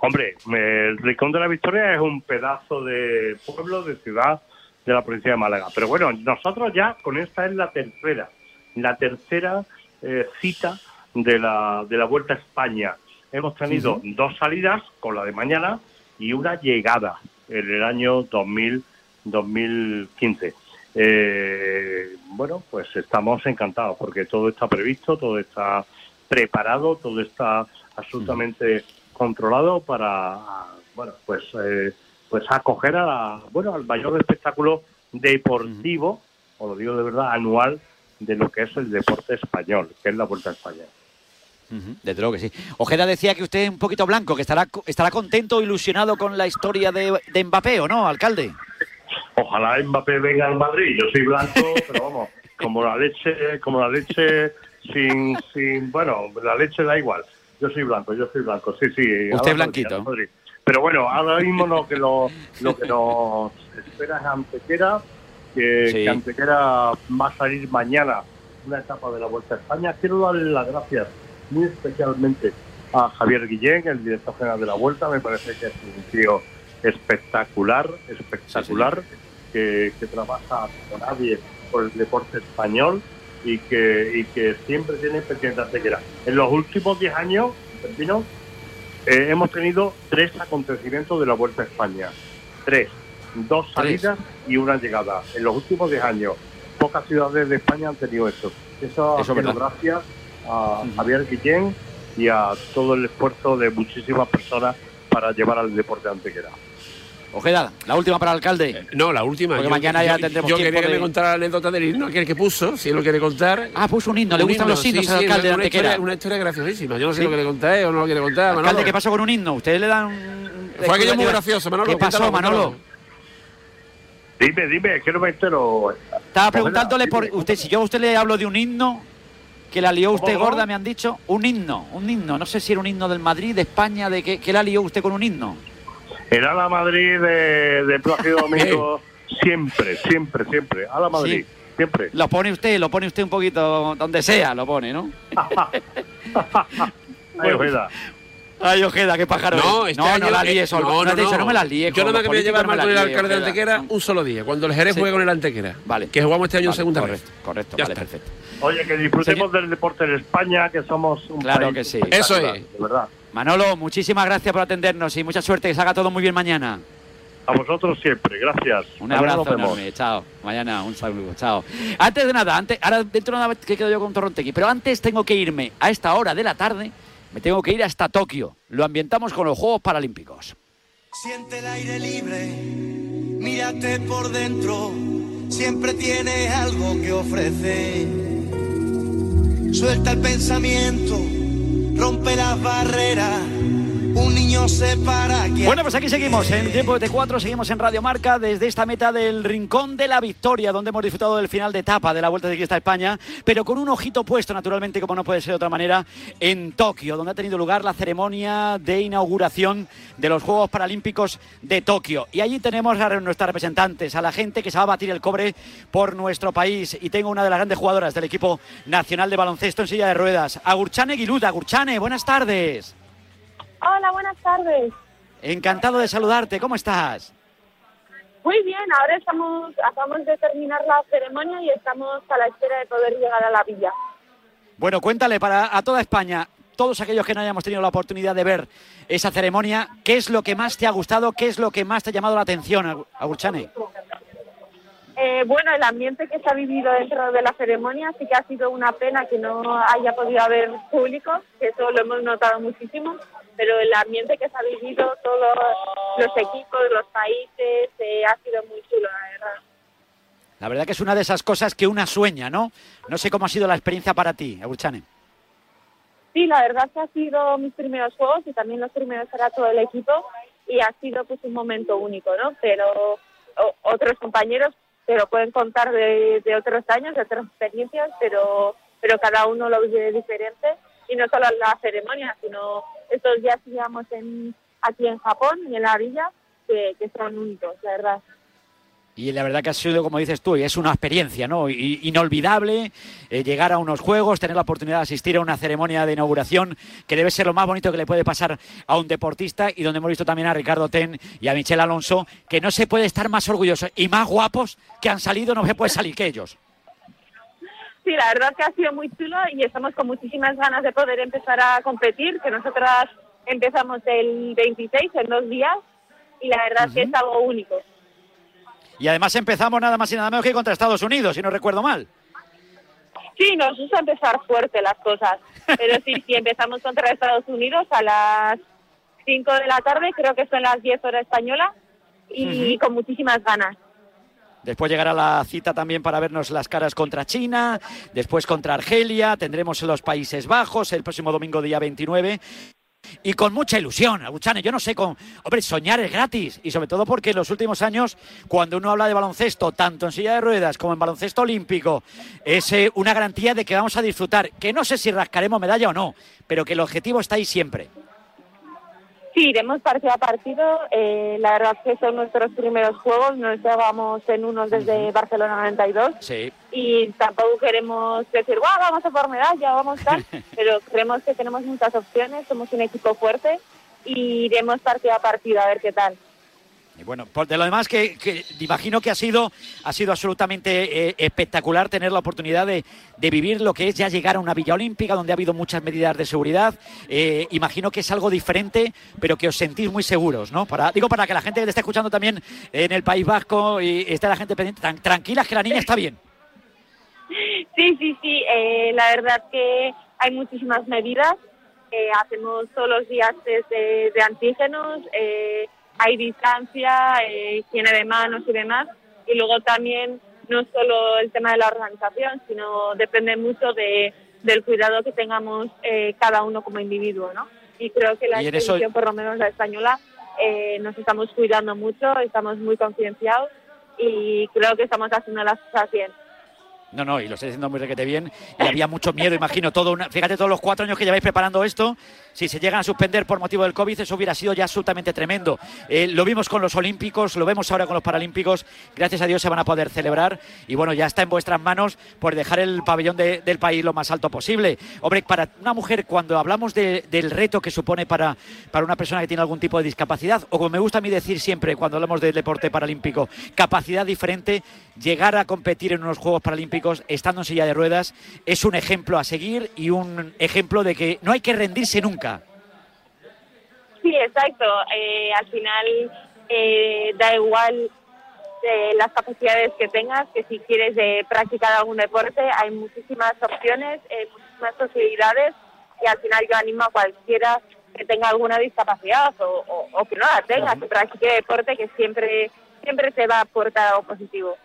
Hombre, el Rincón de la Victoria es un pedazo de pueblo, de ciudad de la provincia de Málaga. Pero bueno, nosotros ya con esta es la tercera, la tercera eh, cita de la, de la Vuelta a España. Hemos tenido dos salidas, con la de mañana, y una llegada en el año 2000, 2015. Eh, bueno, pues estamos encantados porque todo está previsto, todo está preparado, todo está absolutamente controlado para, bueno, pues, eh, pues acoger a, la- bueno, al mayor espectáculo deportivo, o lo digo de verdad, anual de lo que es el deporte español, que es la Vuelta a España. Desde luego que sí. Ojeda decía que usted es un poquito blanco, que estará, estará contento, ilusionado con la historia de, de Mbappé, ¿o no, alcalde? Ojalá Mbappé venga al Madrid. Yo soy blanco, pero vamos, como la leche, como la leche sin, sin, bueno, la leche da igual. Yo soy blanco, yo soy blanco, sí, sí. Usted es blanquito. Madrid. Pero bueno, ahora mismo lo que, lo, lo que nos espera es Antequera, que, Sí. que Antequera va a salir mañana una etapa de la Vuelta a España. Quiero darle las gracias muy especialmente a Javier Guillén, el director general de la Vuelta. Me parece que es un tío espectacular, espectacular, que, que trabaja con nadie por el deporte español y que, y que siempre tiene pendiente Antequera. En los últimos 10 años, Pepino, eh, hemos tenido tres acontecimientos de la Vuelta a España. Tres. Dos salidas y una llegada. En los últimos 10 años, pocas ciudades de España han tenido eso. Eso, ha Eso sido gracias a Javier Guillén y a todo el esfuerzo de muchísimas personas para llevar al deporte a Antequera. Ojeda, la última para el alcalde. No, la última. Porque Yo- mañana ya tendremos Yo quería que de- me contara la anécdota del himno, aquel que puso, si él lo quiere contar. Ah, puso un himno, le Un gustan los himnos sí, al alcalde de una Antequera. historia, una historia graciosísima. Yo no sé Sí. lo que le contáis o no lo quiere contar. Alcalde, Manolo. ¿qué pasó con un himno? Ustedes le dan... Fue aquello muy gracioso, Manolo. ¿Qué pasó, Manolo? Dime, dime, que no me entero. Estaba preguntándole por usted, si yo a usted le hablo de un himno que la lió usted ¿Cómo? gorda, me han dicho, un himno, un himno, no sé si era un himno del Madrid, de España, de que, que la lió usted con un himno. Era la Madrid de, de Plácido Domingo siempre, siempre, siempre. A la Madrid, siempre. Lo pone usted, lo pone usted un poquito donde sea, lo pone, ¿no? Ay, Ojeda. Ay, Ojeda, qué pájaro. No, es. este no, año, no la eh, líes, Olga. no, No, no, dicho, no. no me las líes. Yo nada que voy a llevar me mal con el alcalde de Antequera un solo día, cuando el Jerez Sí. juegue con el Antequera. Vale. Que jugamos este año en Vale, segunda correcto, red. Correcto, Ya vale, está. perfecto. Oye, que disfrutemos del deporte en España, que somos un Claro país que sí. Eso es. De verdad. Manolo, muchísimas gracias por atendernos y mucha suerte, que salga todo muy bien mañana. A vosotros siempre, gracias. Un Mañana abrazo enorme, chao. Mañana un saludo, chao. Antes de nada, antes, ahora dentro de nada que quedo yo con Torrontegui, pero antes tengo que irme a esta hora de la tarde, me tengo que ir hasta Tokio. Lo ambientamos con los Juegos Paralímpicos. Siente el aire libre, mírate por dentro, siempre tienes algo que ofrecer. Suelta el pensamiento, rompe las barreras, un niño se para. que- Bueno, pues aquí seguimos en Tiempo de T4, seguimos en Radio Marca desde esta meta del Rincón de la Victoria, donde hemos disfrutado del final de etapa de la Vuelta Ciclista a España, pero con un ojito puesto, naturalmente, como no puede ser de otra manera, en Tokio, donde ha tenido lugar la ceremonia de inauguración de los Juegos Paralímpicos de Tokio. Y allí tenemos a nuestras representantes, a la gente que se va a batir el cobre por nuestro país. Y tengo una de las grandes jugadoras del equipo nacional de baloncesto en silla de ruedas, Agurchane Guiluda. Agurchane, buenas tardes. Hola, buenas tardes. Encantado de saludarte, ¿cómo estás? Muy bien, ahora estamos, acabamos de terminar la ceremonia y estamos a la espera de poder llegar a la villa. Bueno, cuéntale para a toda España, todos aquellos que no hayamos tenido la oportunidad de ver esa ceremonia, ¿qué es lo que más te ha gustado? ¿Qué es lo que más te ha llamado la atención, Agur- Agurchane? Eh, bueno, el ambiente que se ha vivido dentro de la ceremonia sí que ha sido una pena que no haya podido haber público, que eso lo hemos notado muchísimo, pero el ambiente que se ha vivido, todos los equipos, los países, eh, ha sido muy chulo, la verdad. La verdad que es una de esas cosas que una sueña, ¿no? No sé cómo ha sido la experiencia para ti, Aburchane. Sí, la verdad que ha sido mis primeros juegos y también los primeros para todo el equipo y ha sido pues un momento único, ¿no? Pero o- otros compañeros te lo pueden contar de, de otros años, de otras experiencias, pero pero cada uno lo vive diferente y no solo la ceremonia, sino estos días que llevamos en, aquí en Japón y en la villa que, son únicos, la verdad. Y la verdad que ha sido, como dices tú, y es una experiencia ¿no? Inolvidable eh, llegar a unos juegos, tener la oportunidad de asistir a una ceremonia de inauguración que debe ser lo más bonito que le puede pasar a un deportista y donde hemos visto también a Ricardo Ten y a Michel Alonso, que no se puede estar más orgullosos y más guapos que han salido, no se puede salir que ellos. Sí, la verdad que ha sido muy chulo y estamos con muchísimas ganas de poder empezar a competir, que nosotras empezamos el 26, en dos días, y la verdad que es algo único. Y además empezamos nada más y nada menos que contra Estados Unidos, si no recuerdo mal. Sí, nos gusta empezar fuerte las cosas, pero sí, sí, empezamos contra Estados Unidos a las 5 de la tarde, creo que son las 10 horas española, y con muchísimas ganas. Después llegará la cita también para vernos las caras contra China, después contra Argelia, tendremos los Países Bajos el próximo domingo día 29. Y con mucha ilusión, Aguchane, yo no sé, con, hombre, soñar es gratis. Y sobre todo porque en los últimos años, cuando uno habla de baloncesto, tanto en silla de ruedas como en baloncesto olímpico, es eh, una garantía de que vamos a disfrutar. Que no sé si rascaremos medalla o no, pero que el objetivo está ahí siempre. Sí, iremos partido a partido. Eh, la verdad que son nuestros primeros juegos. Nos llevamos en unos desde Barcelona 92 Sí. y tampoco queremos decir, guau, vamos a por medalla, vamos a tal, pero creemos que tenemos muchas opciones, somos un equipo fuerte y iremos partido a partido a ver qué tal. Y bueno, por de lo demás que, imagino que ha sido, ha sido absolutamente eh, espectacular tener la oportunidad de, de vivir lo que es ya llegar a una Villa Olímpica donde ha habido muchas medidas de seguridad. Eh, imagino que es algo diferente, pero que os sentís muy seguros, ¿no? Para, digo, para que la gente que te esté escuchando también en el País Vasco y esté la gente pendiente, tran- tranquilas que la niña está bien. Sí, sí, sí. eh, la verdad que hay muchísimas medidas. hacemos todos los días test de, antígenos, hay distancia, eh, higiene de manos y demás. Y luego también no solo el tema de la organización, sino depende mucho de, del cuidado que tengamos eh, cada uno como individuo, ¿no? Y creo que la en eso- expedición, por lo menos la española, eh, nos estamos cuidando mucho, estamos muy concienciados y creo que estamos haciendo las cosas bien. No, no, y lo estoy diciendo muy requete bien. Y había mucho miedo, imagino. Todo una, fíjate, todos los cuatro años que lleváis preparando esto, si se llegan a suspender por motivo del COVID, eso hubiera sido ya absolutamente tremendo. Eh, lo vimos con los Olímpicos, lo vemos ahora con los Paralímpicos. Gracias a Dios se van a poder celebrar. Y bueno, ya está en vuestras manos por dejar el pabellón de- del país lo más alto posible. Hombre, para una mujer, cuando hablamos de- del reto que supone para, para una persona que tiene algún tipo de discapacidad, o como me gusta a mí decir siempre cuando hablamos del deporte paralímpico, capacidad diferente, llegar a competir en unos Juegos Paralímpicos estando en silla de ruedas es un ejemplo a seguir y un ejemplo de que no hay que rendirse nunca. Sí, exacto. Eh, al final eh, da igual eh, las capacidades que tengas, que si quieres eh, practicar algún deporte hay muchísimas opciones, eh, muchísimas posibilidades y al final yo animo a cualquiera que tenga alguna discapacidad o, o- o que no la tenga, que practique deporte, que siempre siempre te va a aportar algo positivo.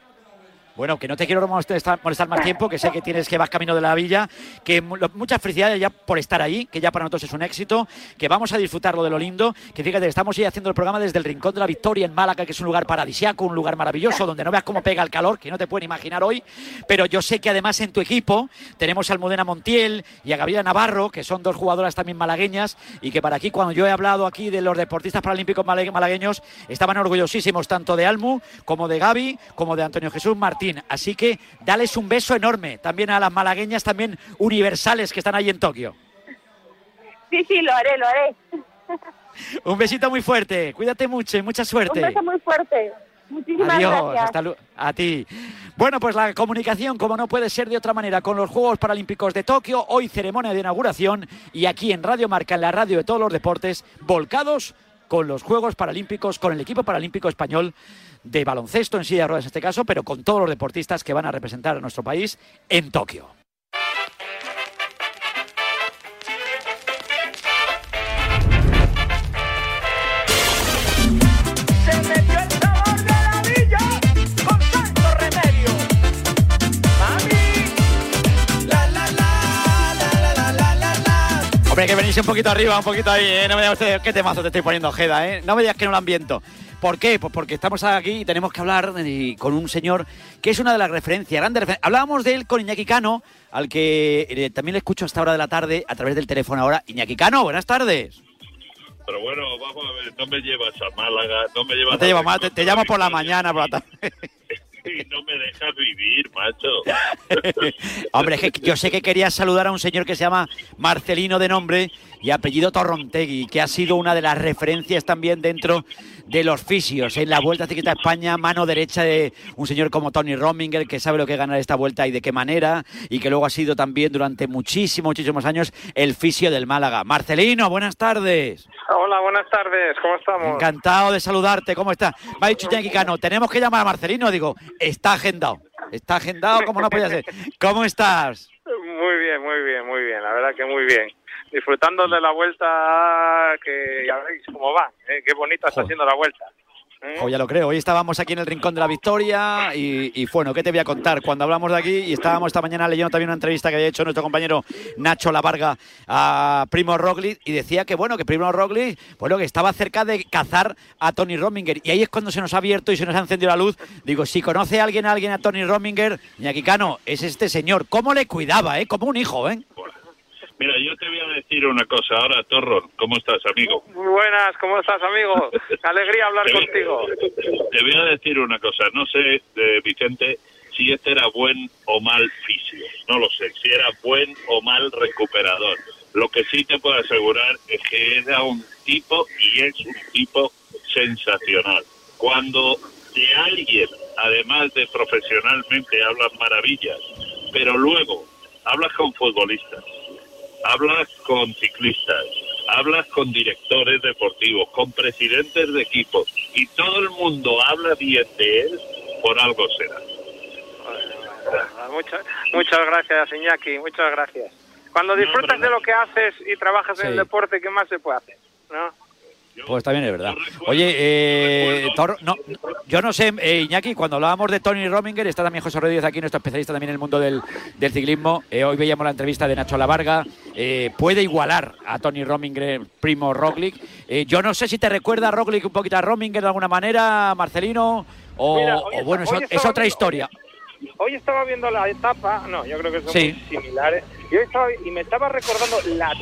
Bueno, que no te quiero molestar, más tiempo, que sé que tienes que vas camino de la villa, que muchas felicidades ya por estar ahí, que ya para nosotros es un éxito, que vamos a disfrutar lo de lo lindo, que fíjate, estamos ya haciendo el programa desde el Rincón de la Victoria en Málaga, que es un lugar paradisiaco, un lugar maravilloso, donde no veas cómo pega el calor, que no te pueden imaginar hoy, pero yo sé que además en tu equipo tenemos a Almudena Montiel y a Gabriela Navarro, que son dos jugadoras también malagueñas, y que para aquí, cuando yo he hablado aquí de los deportistas paralímpicos malague- malagueños, estaban orgullosísimos tanto de Almu como de Gaby, como de Antonio Jesús Martín. Así que dales un beso enorme también a las malagueñas, también universales que están ahí en Tokio. Sí, sí, lo haré, lo haré. Un besito muy fuerte, cuídate mucho y mucha suerte. Un beso muy fuerte. Muchísimas Adiós, gracias. hasta a ti. Bueno, pues la comunicación, como no puede ser de otra manera, con los Juegos Paralímpicos de Tokio, hoy ceremonia de inauguración y aquí en Radio Marca, en la radio de todos los deportes, volcados con los Juegos Paralímpicos, con el equipo paralímpico español de baloncesto en silla de ruedas en este caso, pero con todos los deportistas que van a representar a nuestro país en Tokio. Que venís un poquito arriba, un poquito ahí, ¿eh? No me digas usted qué temazo te estoy poniendo, Jeda, ¿eh? No me digas que no lo ambiento. ¿Por qué? Pues porque estamos aquí y tenemos que hablar de- con un señor que es una de las referencias, grandes referencias. Hablábamos de él con Iñaki Cano, al que eh, también le escucho a esta hora de la tarde a través del teléfono ahora. Iñaki Cano, buenas tardes. Pero bueno, vamos a ver, no me llevas a Málaga, no me llevas No te a llevo te llamo por la mañana, por la tarde. Y no me dejas vivir, macho. Hombre, que yo sé que querías saludar a un señor que se llama Marcelino de nombre y apellido Torrontegui, que ha sido una de las referencias también dentro de los fisios. En la Vuelta Ciclista a España, mano derecha de un señor como Tony Rominger, que sabe lo que es ganar esta vuelta y de qué manera, y que luego ha sido también durante muchísimos, muchísimos años el fisio del Málaga. Marcelino, buenas tardes. Hola, buenas tardes, ¿cómo estamos? Encantado de saludarte, ¿cómo estás? Me ha dicho Cano, tenemos que llamar a Marcelino. Digo, está agendado. Está agendado, como no podía ser. ¿Cómo estás? Muy bien, muy bien, muy bien, la verdad que muy bien. Disfrutando de la vuelta que ya veis cómo va, ¿eh? qué bonita está haciendo la vuelta. ¿eh? Oh, ya lo creo. Hoy estábamos aquí en el Rincón de la Victoria y, y, bueno, ¿qué te voy a contar? Cuando hablamos de aquí y estábamos esta mañana leyendo también una entrevista que había hecho nuestro compañero Nacho Lavarga a Primo Roglic y decía que bueno, que Primo Roglic, bueno, que estaba cerca de cazar a Tony Rominger y ahí es cuando se nos ha abierto y se nos ha encendido la luz. Digo, si conoce a alguien a alguien a Tony Rominger, Iñaki Cano, es este señor. ¿Cómo le cuidaba, eh? Como un hijo, eh? Mira, yo te voy a decir una cosa ahora, Torro, ¿cómo estás, amigo? Muy buenas, ¿cómo estás, amigo? Alegría hablar Te voy- contigo. Te voy a decir una cosa, no sé, eh, Vicente, si este era buen o mal fisio, no lo sé, si era buen o mal recuperador. Lo que sí te puedo asegurar es que era un tipo y es un tipo sensacional. Cuando de alguien, además de profesionalmente, hablas maravillas, pero luego hablas con futbolistas, hablas con ciclistas, hablas con directores deportivos, con presidentes de equipos y todo el mundo habla bien de él, por algo será. Muchas, muchas gracias, Iñaki, muchas gracias. Cuando disfrutas de lo que haces y trabajas en el deporte, ¿qué más se puede hacer? ¿No? Pues también es verdad. Oye, eh, no, yo no sé, eh, Iñaki, cuando hablábamos de Tony Rominger, está también José Rodríguez aquí, nuestro especialista también en el mundo del, del ciclismo. Eh, hoy veíamos la entrevista de Nacho Lavarga. Eh, puede igualar a Tony Rominger, primo Roglic. Yo no sé si te recuerda a Roglic un poquito a Rominger de alguna manera, Marcelino, o, Mira, o hoy bueno, está- es, otra viendo- historia. Hoy estaba viendo la etapa, no, yo creo que son Sí. muy similares. Y, hoy estaba, y me estaba recordando la,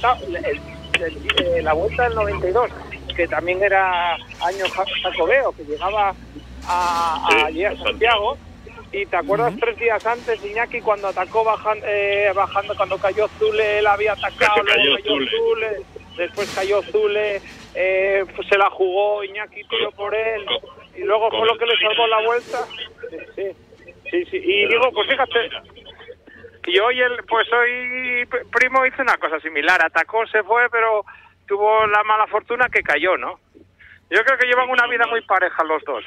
el- eh, la vuelta del 92, que también era año ja- jacobeo, que llegaba a, a, Sí, allí a Santiago. Y te acuerdas tres días antes, Iñaki, cuando atacó bajan- eh, bajando, cuando cayó Zule, él había atacado, luego cayó cayó Zule. Zule, después cayó Zule, eh, pues se la jugó, Iñaki tiró por él, y luego fue lo que le salvó la vuelta. Sí, sí. Sí, sí. Y digo, pues fíjate, y hoy, el, pues hoy Primo hizo una cosa similar. Atacó, se fue, pero tuvo la mala fortuna que cayó, ¿no? Yo creo que llevan una vida muy pareja los dos.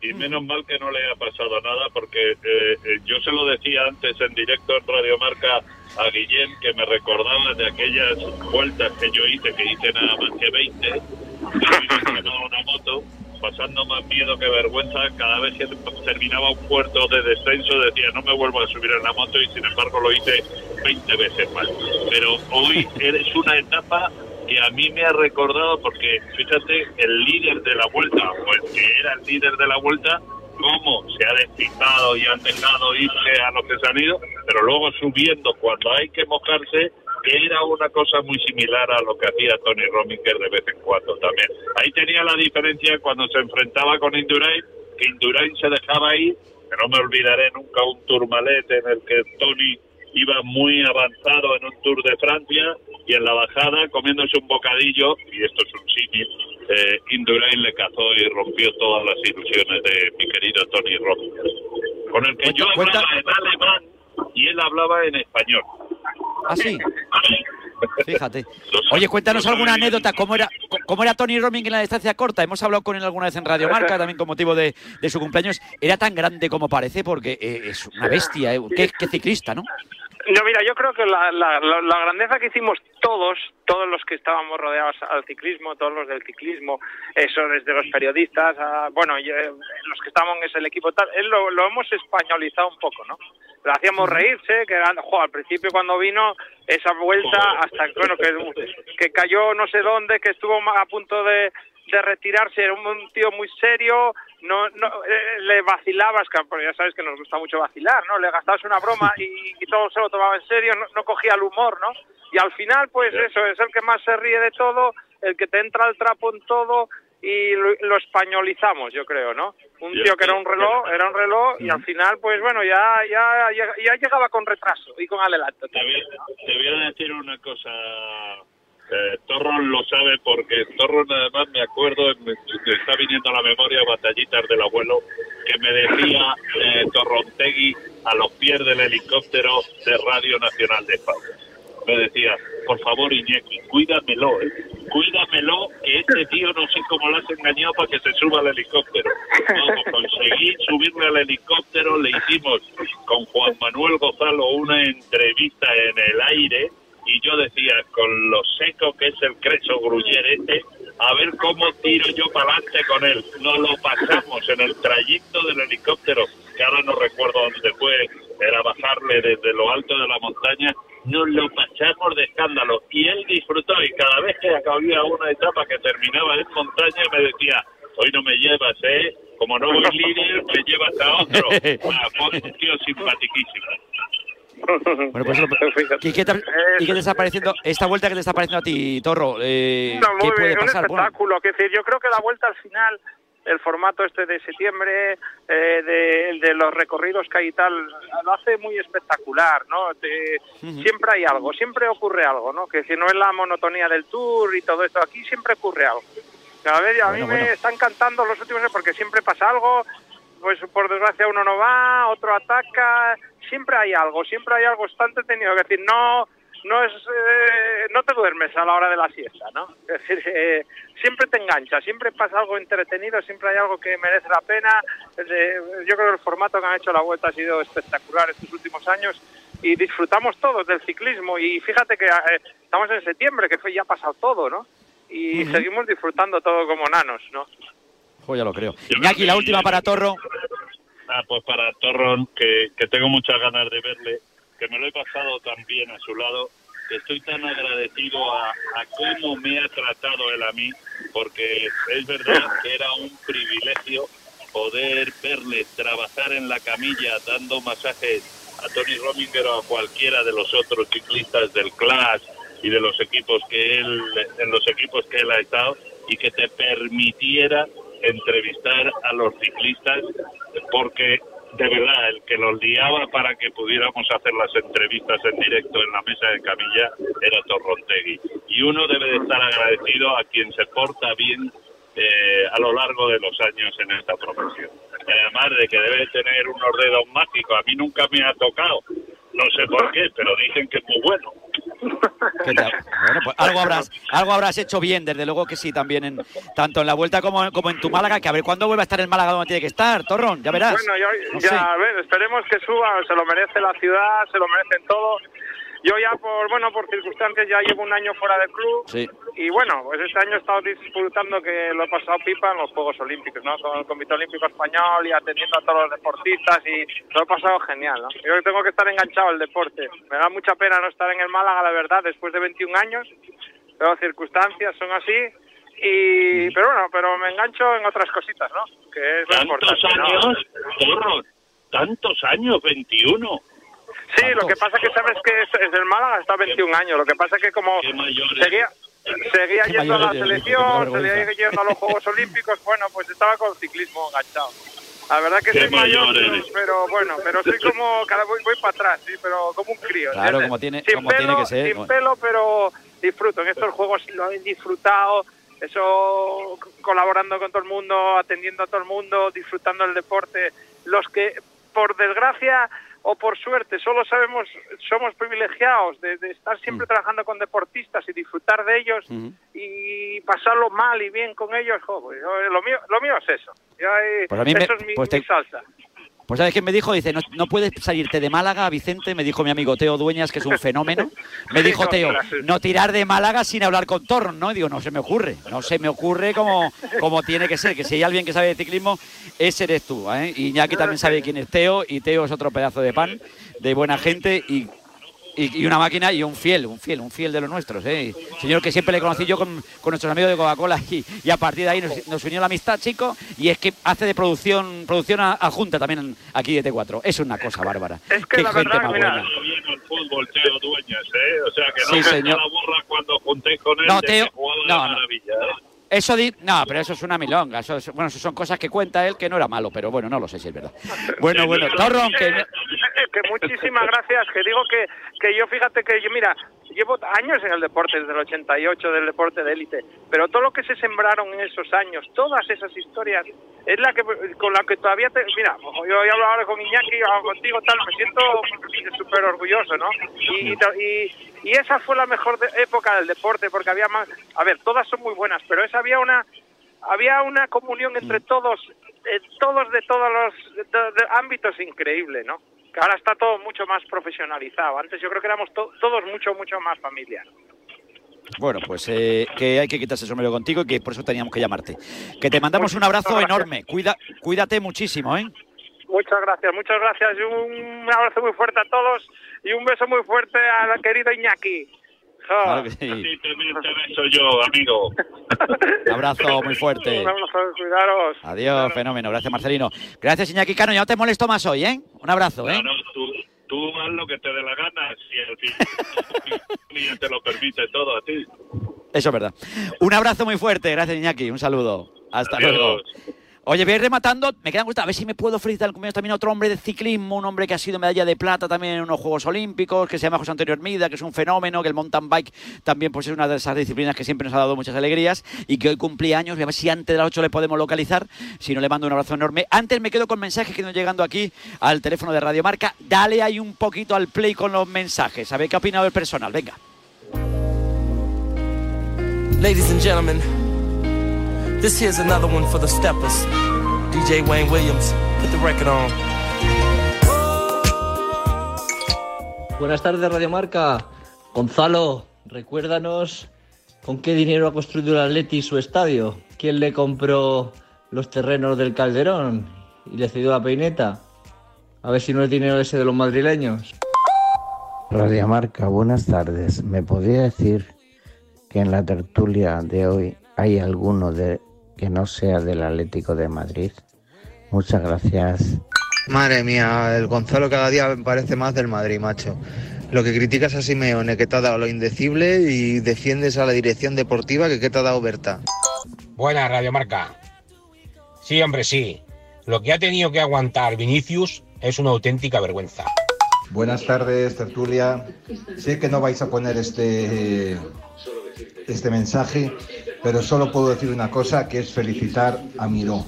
Y menos mal que no le ha pasado nada porque eh, eh, yo se lo decía antes en directo en Radio Marca a Guillén que me recordaba de aquellas vueltas que yo hice, que hice nada más que 20, yo iba en una moto, pasando más miedo que vergüenza, cada vez que terminaba un puerto de descenso decía no me vuelvo a subir en la moto y sin embargo lo hice 20 veces más. Pero hoy es una etapa que a mí me ha recordado porque fíjate el líder de la vuelta o el que era el líder de la vuelta cómo se ha despistado y han dejado irse a los que se han ido pero luego subiendo cuando hay que mojarse era una cosa muy similar a lo que hacía Tony Rominger de vez en cuando también. Ahí tenía la diferencia cuando se enfrentaba con Indurain que Indurain se dejaba ir que no me olvidaré nunca un Tourmalet en el que Tony iba muy avanzado en un Tour de Francia y en la bajada comiéndose un bocadillo, y esto es un símil, eh, Indurain le cazó y rompió todas las ilusiones de mi querido Tony Rominger, con el que yo Cuenta- hablaba en alemán y él hablaba en español. Ah, sí. Fíjate. Oye, cuéntanos alguna anécdota, cómo era, ¿Cómo era Tony Roming en la distancia corta? Hemos hablado con él alguna vez en Radio Marca, también con motivo de, de su cumpleaños. Era tan grande como parece, porque eh, es una bestia, eh. qué, qué ciclista, ¿no? No, mira, yo creo que la, la, la, grandeza que hicimos todos, todos los que estábamos rodeados al ciclismo, todos los del ciclismo, eso desde los periodistas, a, bueno, y, eh, los que estaban en ese equipo tal, él lo, lo hemos españolizado un poco, ¿no? Lo hacíamos reírse, que era, jo, al principio cuando vino esa vuelta hasta bueno que, que cayó no sé dónde, que estuvo a punto de, de retirarse, era un, tío muy serio, no, no eh, le vacilabas, que- porque ya sabes que nos gusta mucho vacilar, ¿no? Le gastabas una broma y, y todo se lo tomaba en serio, no, no cogía el humor, ¿no? Y al final, pues eso, es el que más se ríe de todo, el que te entra el trapo en todo y lo, lo españolizamos, yo creo, ¿no? Un Yo tío que era un reloj, era un reloj y al final, pues bueno, ya, ya, ya, ya llegaba con retraso y con adelanto. Te voy, te voy a decir una cosa. Eh, lo sabe porque Torron además me acuerdo, me, está viniendo a la memoria batallitas del abuelo que me decía eh, Torrontegui a los pies del helicóptero de Radio Nacional de España. Me decía, por favor Iñaki, cuídamelo, ¿eh? cuídamelo que este tío no sé cómo lo has engañado para que se suba al helicóptero. No, conseguí subirme al helicóptero, le hicimos con Juan Manuel Gonzalo una entrevista en el aire y yo decía, con lo seco que es el Creso Gruyer este, a ver cómo tiro yo para adelante con él. Nos lo pasamos en el trayecto del helicóptero, que ahora no recuerdo dónde fue, era bajarle desde lo alto de la montaña, nos lo pasamos de escándalo. Y él disfrutó y cada vez que acababa una etapa que terminaba en montaña me decía, hoy no me llevas, ¿eh? Como no voy líder, me llevas a otro. Bueno, fue un tío simpaticísimo. Bueno, pues lo- ¿y, qué te, y qué te está pareciendo esta vuelta que te está pareciendo a ti, Torro? Eh, No, ¿Qué puede un pasar? Bueno, espectáculo. que decir, yo creo que la vuelta al final, el formato este de septiembre, eh, de, de los recorridos que hay y tal, lo hace muy espectacular, ¿no? Te- Siempre hay algo, siempre ocurre algo, ¿no? Que si no es la monotonía del tour y todo esto, aquí siempre ocurre algo. Cada vez a mí Bueno, me bueno. están cantando los últimos porque siempre pasa algo, pues por desgracia uno no va, otro ataca, siempre hay algo, siempre hay algo, está entretenido, es decir, no no es eh, no te duermes a la hora de la siesta, ¿no? Es decir, eh, siempre te engancha, siempre pasa algo entretenido, siempre hay algo que merece la pena. Eh, yo creo que el formato que han hecho la vuelta ha sido espectacular estos últimos años y disfrutamos todos del ciclismo y fíjate que eh, estamos en septiembre, que fue ya ha pasado todo, ¿no? Y seguimos disfrutando todo como nanos, ¿no? Jo, ya lo creo. Iñaki, la última para Torro. Ah, pues para Torron, que, que tengo muchas ganas de verle, que me lo he pasado tan bien a su lado, que estoy tan agradecido a, a cómo me ha tratado él a mí, porque es verdad que era un privilegio poder verle trabajar en la camilla dando masajes a Tony Rominger o a cualquiera de los otros ciclistas del Clash y de los equipos que él en los equipos que él ha estado y que te permitiera entrevistar a los ciclistas porque de verdad el que los liaba para que pudiéramos hacer las entrevistas en directo en la mesa de camilla era Torrontegui y uno debe de estar agradecido a quien se porta bien eh, a lo largo de los años en esta profesión. Además de que debe tener unos dedos mágicos, a mí nunca me ha tocado, no sé por qué, pero dicen que es muy bueno. Bueno, pues algo habrás, algo habrás hecho bien, desde luego que sí, también en tanto en la vuelta como, como en tu Málaga, que a ver cuándo vuelve a estar el Málaga donde tiene que estar, Torrón, ya verás. Bueno, yo, No ya, sé. a ver, esperemos que suba, se lo merece la ciudad, se lo merecen todos. Yo ya por, bueno, por circunstancias ya llevo un año fuera del club Sí. y bueno, pues este año he estado disfrutando que lo he pasado pipa en los Juegos Olímpicos, ¿no? Con el Comité Olímpico Español y atendiendo a todos los deportistas y lo he pasado genial, ¿no? Yo tengo que estar enganchado al deporte. Me da mucha pena no estar en el Málaga, la verdad, después de 21 años, pero circunstancias son así y, pero bueno, pero me engancho en otras cositas, ¿no? Que es lo Tantos importante, ¿no? años, Torro, tantos años, 21. Sí, lo que pasa que sabes que es, es del Málaga está 21 años. Lo que pasa que como seguía, seguía yendo a la selección, seguía yendo a los Juegos Olímpicos, bueno, pues estaba con ciclismo enganchado. La verdad que Qué soy mayor, mayor pero, bueno, pero soy como, cada voy, voy para atrás, sí, pero como un crío. Claro, ¿entiendes? como tiene, sin como pelo, tiene que ser. Sin pelo, pero disfruto. En estos juegos lo he disfrutado, eso colaborando con todo el mundo, atendiendo a todo el mundo, disfrutando del deporte. Los que, por desgracia, o por suerte, solo sabemos, somos privilegiados de, de estar siempre trabajando con deportistas y disfrutar de ellos y pasarlo mal y bien con ellos, jo, pues, yo- lo mío, lo mío es eso. Yo, eh, Pues a mí me- eso es mi, pues te- mi salsa. Pues ¿sabes qué me dijo? Dice, no, no puedes salirte de Málaga, Vicente, me dijo mi amigo Teo Dueñas, que es un fenómeno. Me dijo Teo, no tirar de Málaga sin hablar con Torn, ¿no? Y digo, no se me ocurre, no se me ocurre como, como tiene que ser, que si hay alguien que sabe de ciclismo, ese eres tú, ¿eh? Y Iñaki también sabe quién es Teo, y Teo es otro pedazo de pan, de buena gente, y y, y una máquina y un fiel, un fiel, un fiel de los nuestros. ¿eh? Señor que siempre le conocí yo con, con nuestros amigos de Coca-Cola y, y a partir de ahí nos, nos unió la amistad, chico, y es que hace de producción producción a- adjunta también aquí de T4. Es una cosa bárbara. Es que Qué la gente verdad, más mira, buena. bien el fútbol, Teo Dueñas, ¿eh? O sea, que no Sí, se señor. la burra cuando juntéis con él No, Teo, no, no. maravilla, ¿eh? Eso di- no, pero eso es una milonga. Eso es- bueno, eso son cosas que cuenta él que no era malo, pero bueno, no lo sé si es verdad. Bueno, bueno, Torron, que que muchísimas gracias, que digo que, que yo fíjate que yo, mira, llevo años en el deporte, desde el 88, del deporte de élite, pero todo lo que se sembraron en esos años, todas esas historias, es la que con la que todavía te, mira, yo he hablado ahora con Iñaki, contigo tal, me siento súper orgulloso, ¿no? Y, y, y esa fue la mejor de- época del deporte, porque había más, a ver, todas son muy buenas, pero esa había una, había una comunión entre todos, eh, todos de todos los de- de- de ámbitos increíble, ¿no? Que ahora está todo mucho más profesionalizado. Antes yo creo que éramos to- todos mucho, mucho más familia. Bueno, pues eh, que hay que quitarse el sombrero contigo y que por eso teníamos que llamarte. Que te mandamos un abrazo enorme. Cuida, cuídate muchísimo, ¿eh? Muchas gracias, muchas gracias. Y un abrazo muy fuerte a todos y un beso muy fuerte al querido Iñaki. Ja. Claro que sí. Sí, también te beso yo, amigo. Un abrazo muy fuerte. Un abrazo, cuidaros. Adiós, fenómeno. Gracias, Marcelino. Gracias, Iñaki Cano. Ya no te molesto más hoy, ¿eh? Un abrazo, ¿eh? Claro, tú, tú haz lo que te dé la gana, si el fin te lo permite todo a ti. Eso es verdad. Un abrazo muy fuerte. Gracias, Iñaki. Un saludo. Hasta Adiós. luego. Oye, voy a ir rematando. Me quedan gustando. A ver si me puedo felicitar el cumpleaños también otro hombre de ciclismo, un hombre que ha sido medalla de plata también en unos Juegos Olímpicos, que se llama José Antonio Hermida, que es un fenómeno, que el mountain bike también pues, es una de esas disciplinas que siempre nos ha dado muchas alegrías y que hoy cumplí años. Voy a ver si antes de las 8 le podemos localizar. Si no, le mando un abrazo enorme. Antes me quedo con mensajes que están llegando aquí al teléfono de Radio Marca. Dale ahí un poquito al play con los mensajes. A ver qué ha opinado el personal. Venga. Ladies and gentlemen, this here's another one for the steppers. DJ Wayne Williams, put the record on. Buenas tardes, Radio Marca. Gonzalo, recuérdanos con qué dinero ha construido el Atleti su estadio. ¿Quién le compró los terrenos del Calderón y le cedió la peineta? A ver si no es dinero ese de los madrileños. Radio Marca, buenas tardes. ¿Me podría decir que en la tertulia de hoy hay alguno de que no sea del Atlético de Madrid? Muchas gracias. Madre mía, el Gonzalo cada día me parece más del Madrid, macho. Lo que criticas a Simeone, que te ha dado lo indecible, y defiendes a la dirección deportiva, que, que te ha dado Berta. Buena Radio Marca. Sí, hombre, sí. Lo que ha tenido que aguantar Vinicius es una auténtica vergüenza. Buenas tardes, tertulia. Sé que no vais a poner este, este mensaje, pero solo puedo decir una cosa, que es felicitar a Miró.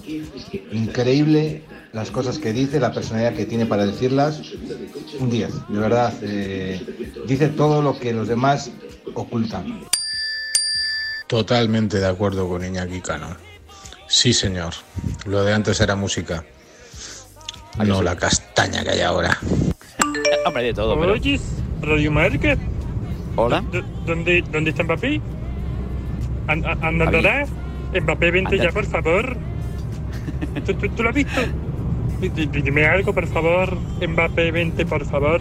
Increíble las cosas que dice, la personalidad que tiene para decirlas. Un 10, de verdad. eh, dice todo lo que los demás ocultan. Totalmente de acuerdo con Iñaki Cano. Sí, señor. Lo de antes era música. No la castaña que hay ahora. Hombre, de todo, pero... Oye, Radio Marca. Hola. ¿Dónde, ¿Dónde está Mbappé? An- a- Javi. ¿Andará? Mbappé, vente Anda. ya, por favor. ¿Tú, tú, tú lo has visto? Di- di- Dime algo, por favor. Mbappé, vente, por favor.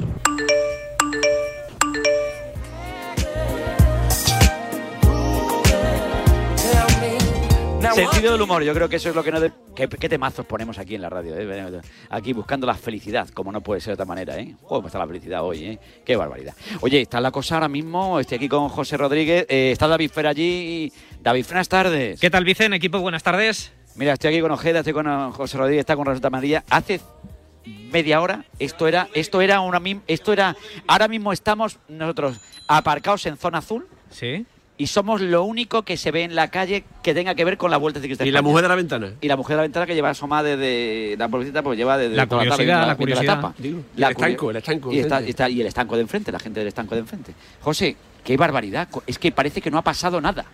Sentido del humor, yo creo que eso es lo que no... de- ¿Qué, qué temazos ponemos aquí en la radio? eh? Aquí buscando la felicidad, como no puede ser de otra manera, ¿eh? ¿Cómo está la felicidad hoy, eh? Qué barbaridad. Oye, está la cosa ahora mismo, estoy aquí con José Rodríguez, eh, está David Fer allí. David, buenas tardes. ¿Qué tal, Vicen? Equipo, buenas tardes. Mira, estoy aquí con Ojeda, estoy con eh, José Rodríguez, está con Rosita María. Hace media hora esto era, esto era una esto era, ahora mismo estamos nosotros aparcados en zona azul. Sí. Y somos lo único que se ve en la calle que tenga que ver con la Vuelta Ciclista ¿Y la mujer de la ventana? Y la mujer de la ventana que lleva asomada desde la pobrecita, pues lleva desde La toda tarde curiosidad, la tapa. Digo, y La el estanco, curio- el estanco Y, está- está- y el estanco de enfrente, la gente del estanco de enfrente. José, qué barbaridad. Es que parece que no ha pasado nada.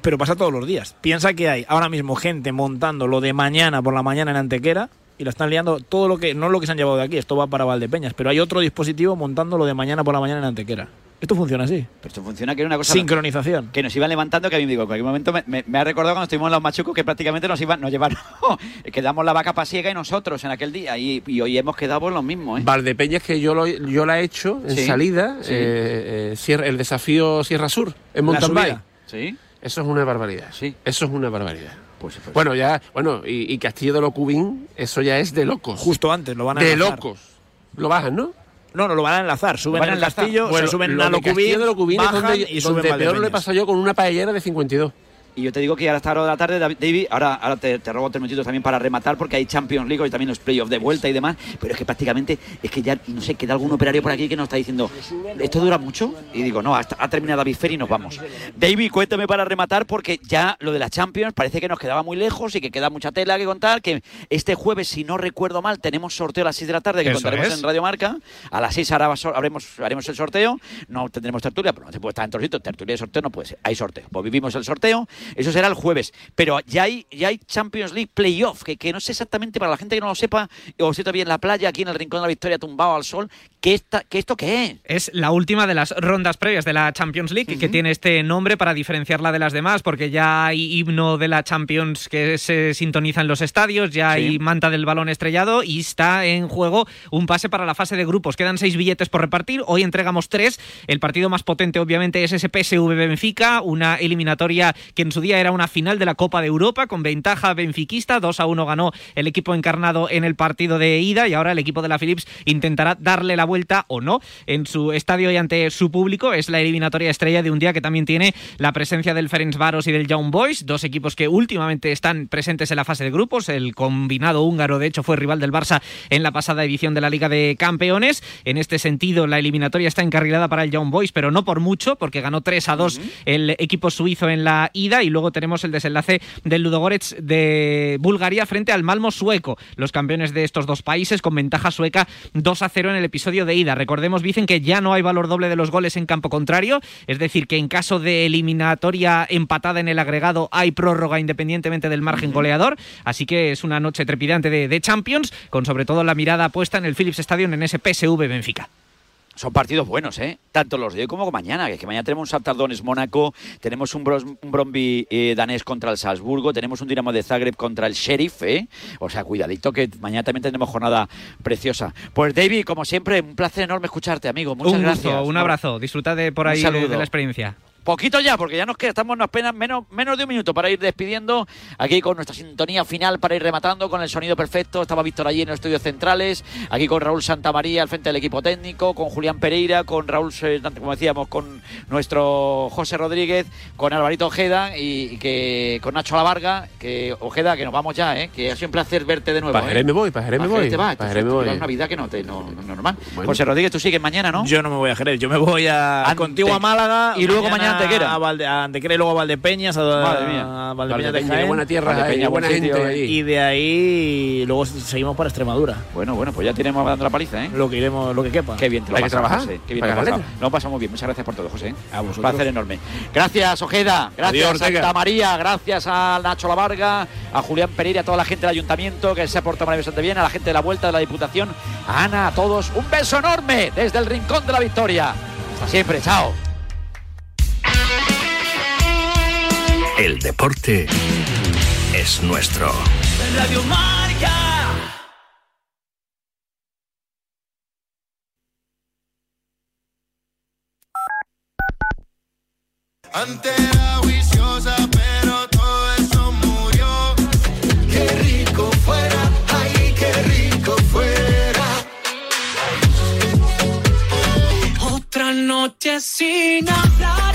Pero pasa todos los días. Piensa que hay ahora mismo gente montando lo de mañana por la mañana en Antequera y la están liando todo lo que, no lo que se han llevado de aquí, esto va para Valdepeñas, pero hay otro dispositivo montando lo de mañana por la mañana en Antequera. Esto funciona así. Pero esto funciona que era una cosa. Sincronización. Que nos iban levantando, que a mí me digo, en cualquier momento me, me- me ha recordado cuando estuvimos en los machucos que prácticamente nos iban, nos llevaron, que damos la vaca pasiega y nosotros en aquel día. Y, y hoy hemos quedado por lo mismo, ¿eh? Valdepeñas que yo lo, yo la he hecho en Sí, salida, sí. eh, eh, Sierra- el desafío Sierra Sur, en mountain bike. Sí. Eso es una barbaridad. Sí. Eso es una barbaridad. Pues, bueno, ya, bueno, y, y Castillo de Locubín, eso ya es de locos. Justo antes, lo van a De enlazar. locos. Lo bajan, ¿no? No, no, lo van a enlazar. Suben van a el castillo, Bueno, se suben lo a Locubín, es bajan donde, y donde suben peor lo he pasado yo con una paellera de 52. Y yo te digo que ahora a esta hora de la tarde, David- ahora, ahora te, te robo tres minutitos también para rematar, porque hay Champions League y también los playoffs de vuelta y demás, pero es que prácticamente, es que ya, no sé, queda algún operario por aquí que nos está diciendo, ¿esto dura mucho? Y digo, no, hasta, ha terminado David Fer y nos vamos. David, cuéntame para rematar, porque ya lo de la Champions parece que nos quedaba muy lejos y que queda mucha tela que contar, que este jueves, si no recuerdo mal, tenemos sorteo a las 6 de la tarde, que Eso contaremos es. en Radio Marca, a las 6 hará- haremos, haremos el sorteo, no tendremos tertulia, pero no se puede estar en sitios, tertulia y sorteo no puede ser, hay sorteo, pues vivimos el sorteo, eso será el jueves, pero ya hay, ya hay Champions League Playoff, que, que no sé exactamente, para la gente que no lo sepa, o esté todavía en la playa, aquí en el Rincón de la Victoria, tumbado al sol, ¿qué, esta, qué esto qué es? Es la última de las rondas previas de la Champions League, que tiene este nombre para diferenciarla de las demás, porque ya hay himno de la Champions que se sintoniza en los estadios, ya Sí. hay manta del balón estrellado y está en juego un pase para la fase de grupos. Quedan seis billetes por repartir, hoy entregamos tres. El partido más potente, obviamente, es ese PSV Benfica, una eliminatoria que en su día era una final de la Copa de Europa con ventaja benfiquista. 2 a 1 ganó el equipo encarnado en el partido de ida y ahora el equipo de la Philips intentará darle la vuelta o no en su estadio y ante su público. Es la eliminatoria estrella de un día que también tiene la presencia del Ferencváros y del Young Boys, dos equipos que últimamente están presentes en la fase de grupos. El combinado húngaro, de hecho, fue rival del Barça en la pasada edición de la Liga de Campeones. En este sentido, la eliminatoria está encarrilada para el Young Boys, pero no por mucho, porque ganó 3 a 2 el equipo suizo en la ida y luego tenemos el desenlace del Ludogorets de Bulgaria frente al Malmo sueco, los campeones de estos dos países con ventaja sueca 2 a 0 en el episodio de ida. Recordemos, dicen que ya no hay valor doble de los goles en campo contrario, es decir, que en caso de eliminatoria empatada en el agregado hay prórroga independientemente del margen goleador, así que es una noche trepidante de, de Champions, con sobre todo la mirada puesta en el Philips Stadium en ese PSV Benfica. Son partidos buenos, ¿eh? Tanto los de hoy como mañana. Que, es que mañana tenemos un Saltardones Mónaco, tenemos un, Bros- un Bromby eh, danés contra el Salzburgo, tenemos un Dinamo de Zagreb contra el Sheriff, ¿eh? O sea, cuidadito que mañana también tenemos jornada preciosa. Pues David, como siempre, un placer enorme escucharte, amigo. Muchas un gracias. un abrazo, disfrutad de por ahí de la experiencia. Poquito ya, porque ya nos queda, estamos apenas menos, menos de un minuto para ir despidiendo. Aquí con nuestra sintonía final para ir rematando con el sonido perfecto. Estaba Víctor allí en los estudios centrales. Aquí con Raúl Santamaría al frente del equipo técnico. Con Julián Pereira, con Raúl, como decíamos, con nuestro José Rodríguez, con Alvarito Ojeda y, y que con Nacho Lavarga. Que Ojeda, que nos vamos ya, ¿eh? que ha sido un placer verte de nuevo. Pa' Jerez ¿eh? me voy, pa' Jerez me voy, te vas, pa' entonces Jerez me voy. una vida que no te no, no- normal. José Rodríguez, tú sigues mañana, ¿no? Yo no me voy a Jerez, yo me voy a Ante- contigo a Málaga y luego mañana a Antequera. A, Valde- a Antequera y luego a Valdepeñas, a, Madre mía. a Valdepeñas de Valdepeña, Jaén. buena tierra, Valdepeña, hay, buen buena gente eh. allí. Y de ahí luego seguimos para Extremadura. Bueno, bueno, pues ya tenemos dando la paliza, ¿eh? Lo que iremos, lo que quepa. Qué bien te lo Hay que pasamos, trabajar, José. Qué bien te lo la pasamos. Bien. Muchas gracias por todo, José. A Un vosotros. placer enorme. Gracias, Ojeda. Gracias, Adiós, Ortega. Santa María. Gracias a Nacho Lavarga, a Julián Pereira, a toda la gente del ayuntamiento que se ha portado maravillosamente bien, a la gente de la Vuelta de la Diputación, a Ana, a todos. Un beso enorme desde el Rincón de la Victoria. Hasta siempre. Chao. El deporte es nuestro. Radio Marca. Antes era juiciosa, pero todo eso murió. Qué rico fuera, ay, qué rico fuera. Otra noche sin hablar,